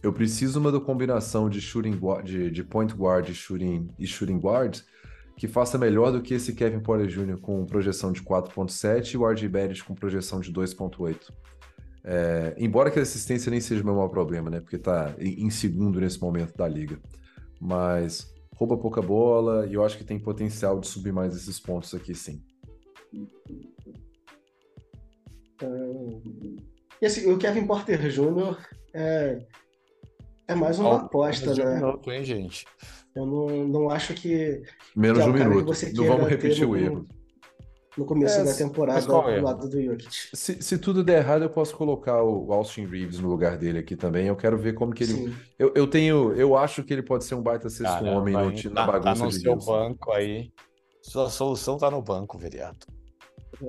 Eu preciso uma combinação de shooting de, de point guard e shooting, e shooting guard que faça melhor do que esse Kevin Porter Jr. com projeção de 4.7 e o RJ Barrett com projeção de 2.8. É, embora que a assistência nem seja o meu maior problema, né? Porque tá em, segundo nesse momento da liga. Mas rouba pouca bola e eu acho que tem potencial de subir mais esses pontos aqui, sim. Então, e assim, o Kevin Porter Jr. é, é mais uma aposta, né? Minuto, hein, gente? Eu não, não acho que. Menos de um minuto. Não vamos repetir o erro no começo é, da temporada do é? lado do Jokic. Se, se, tudo der errado, eu posso colocar o Austin Reeves no lugar dele aqui também. Eu quero ver como que ele. Eu, eu tenho. Eu acho que ele pode ser um baita sexto homem no, tá, na bagunça tá no seu banco aí. Sua solução tá no banco, vereado.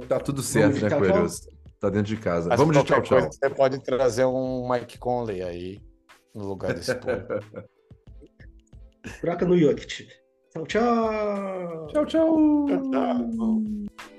Tá tudo certo, né, Coelhos? Tá dentro de casa. Mas Vamos de tchau, tchau. Você pode trazer um Mike Conley aí no lugar desse povo. Troca no Jokic. Tchau, tchau. Tchau, tchau. tchau, tchau.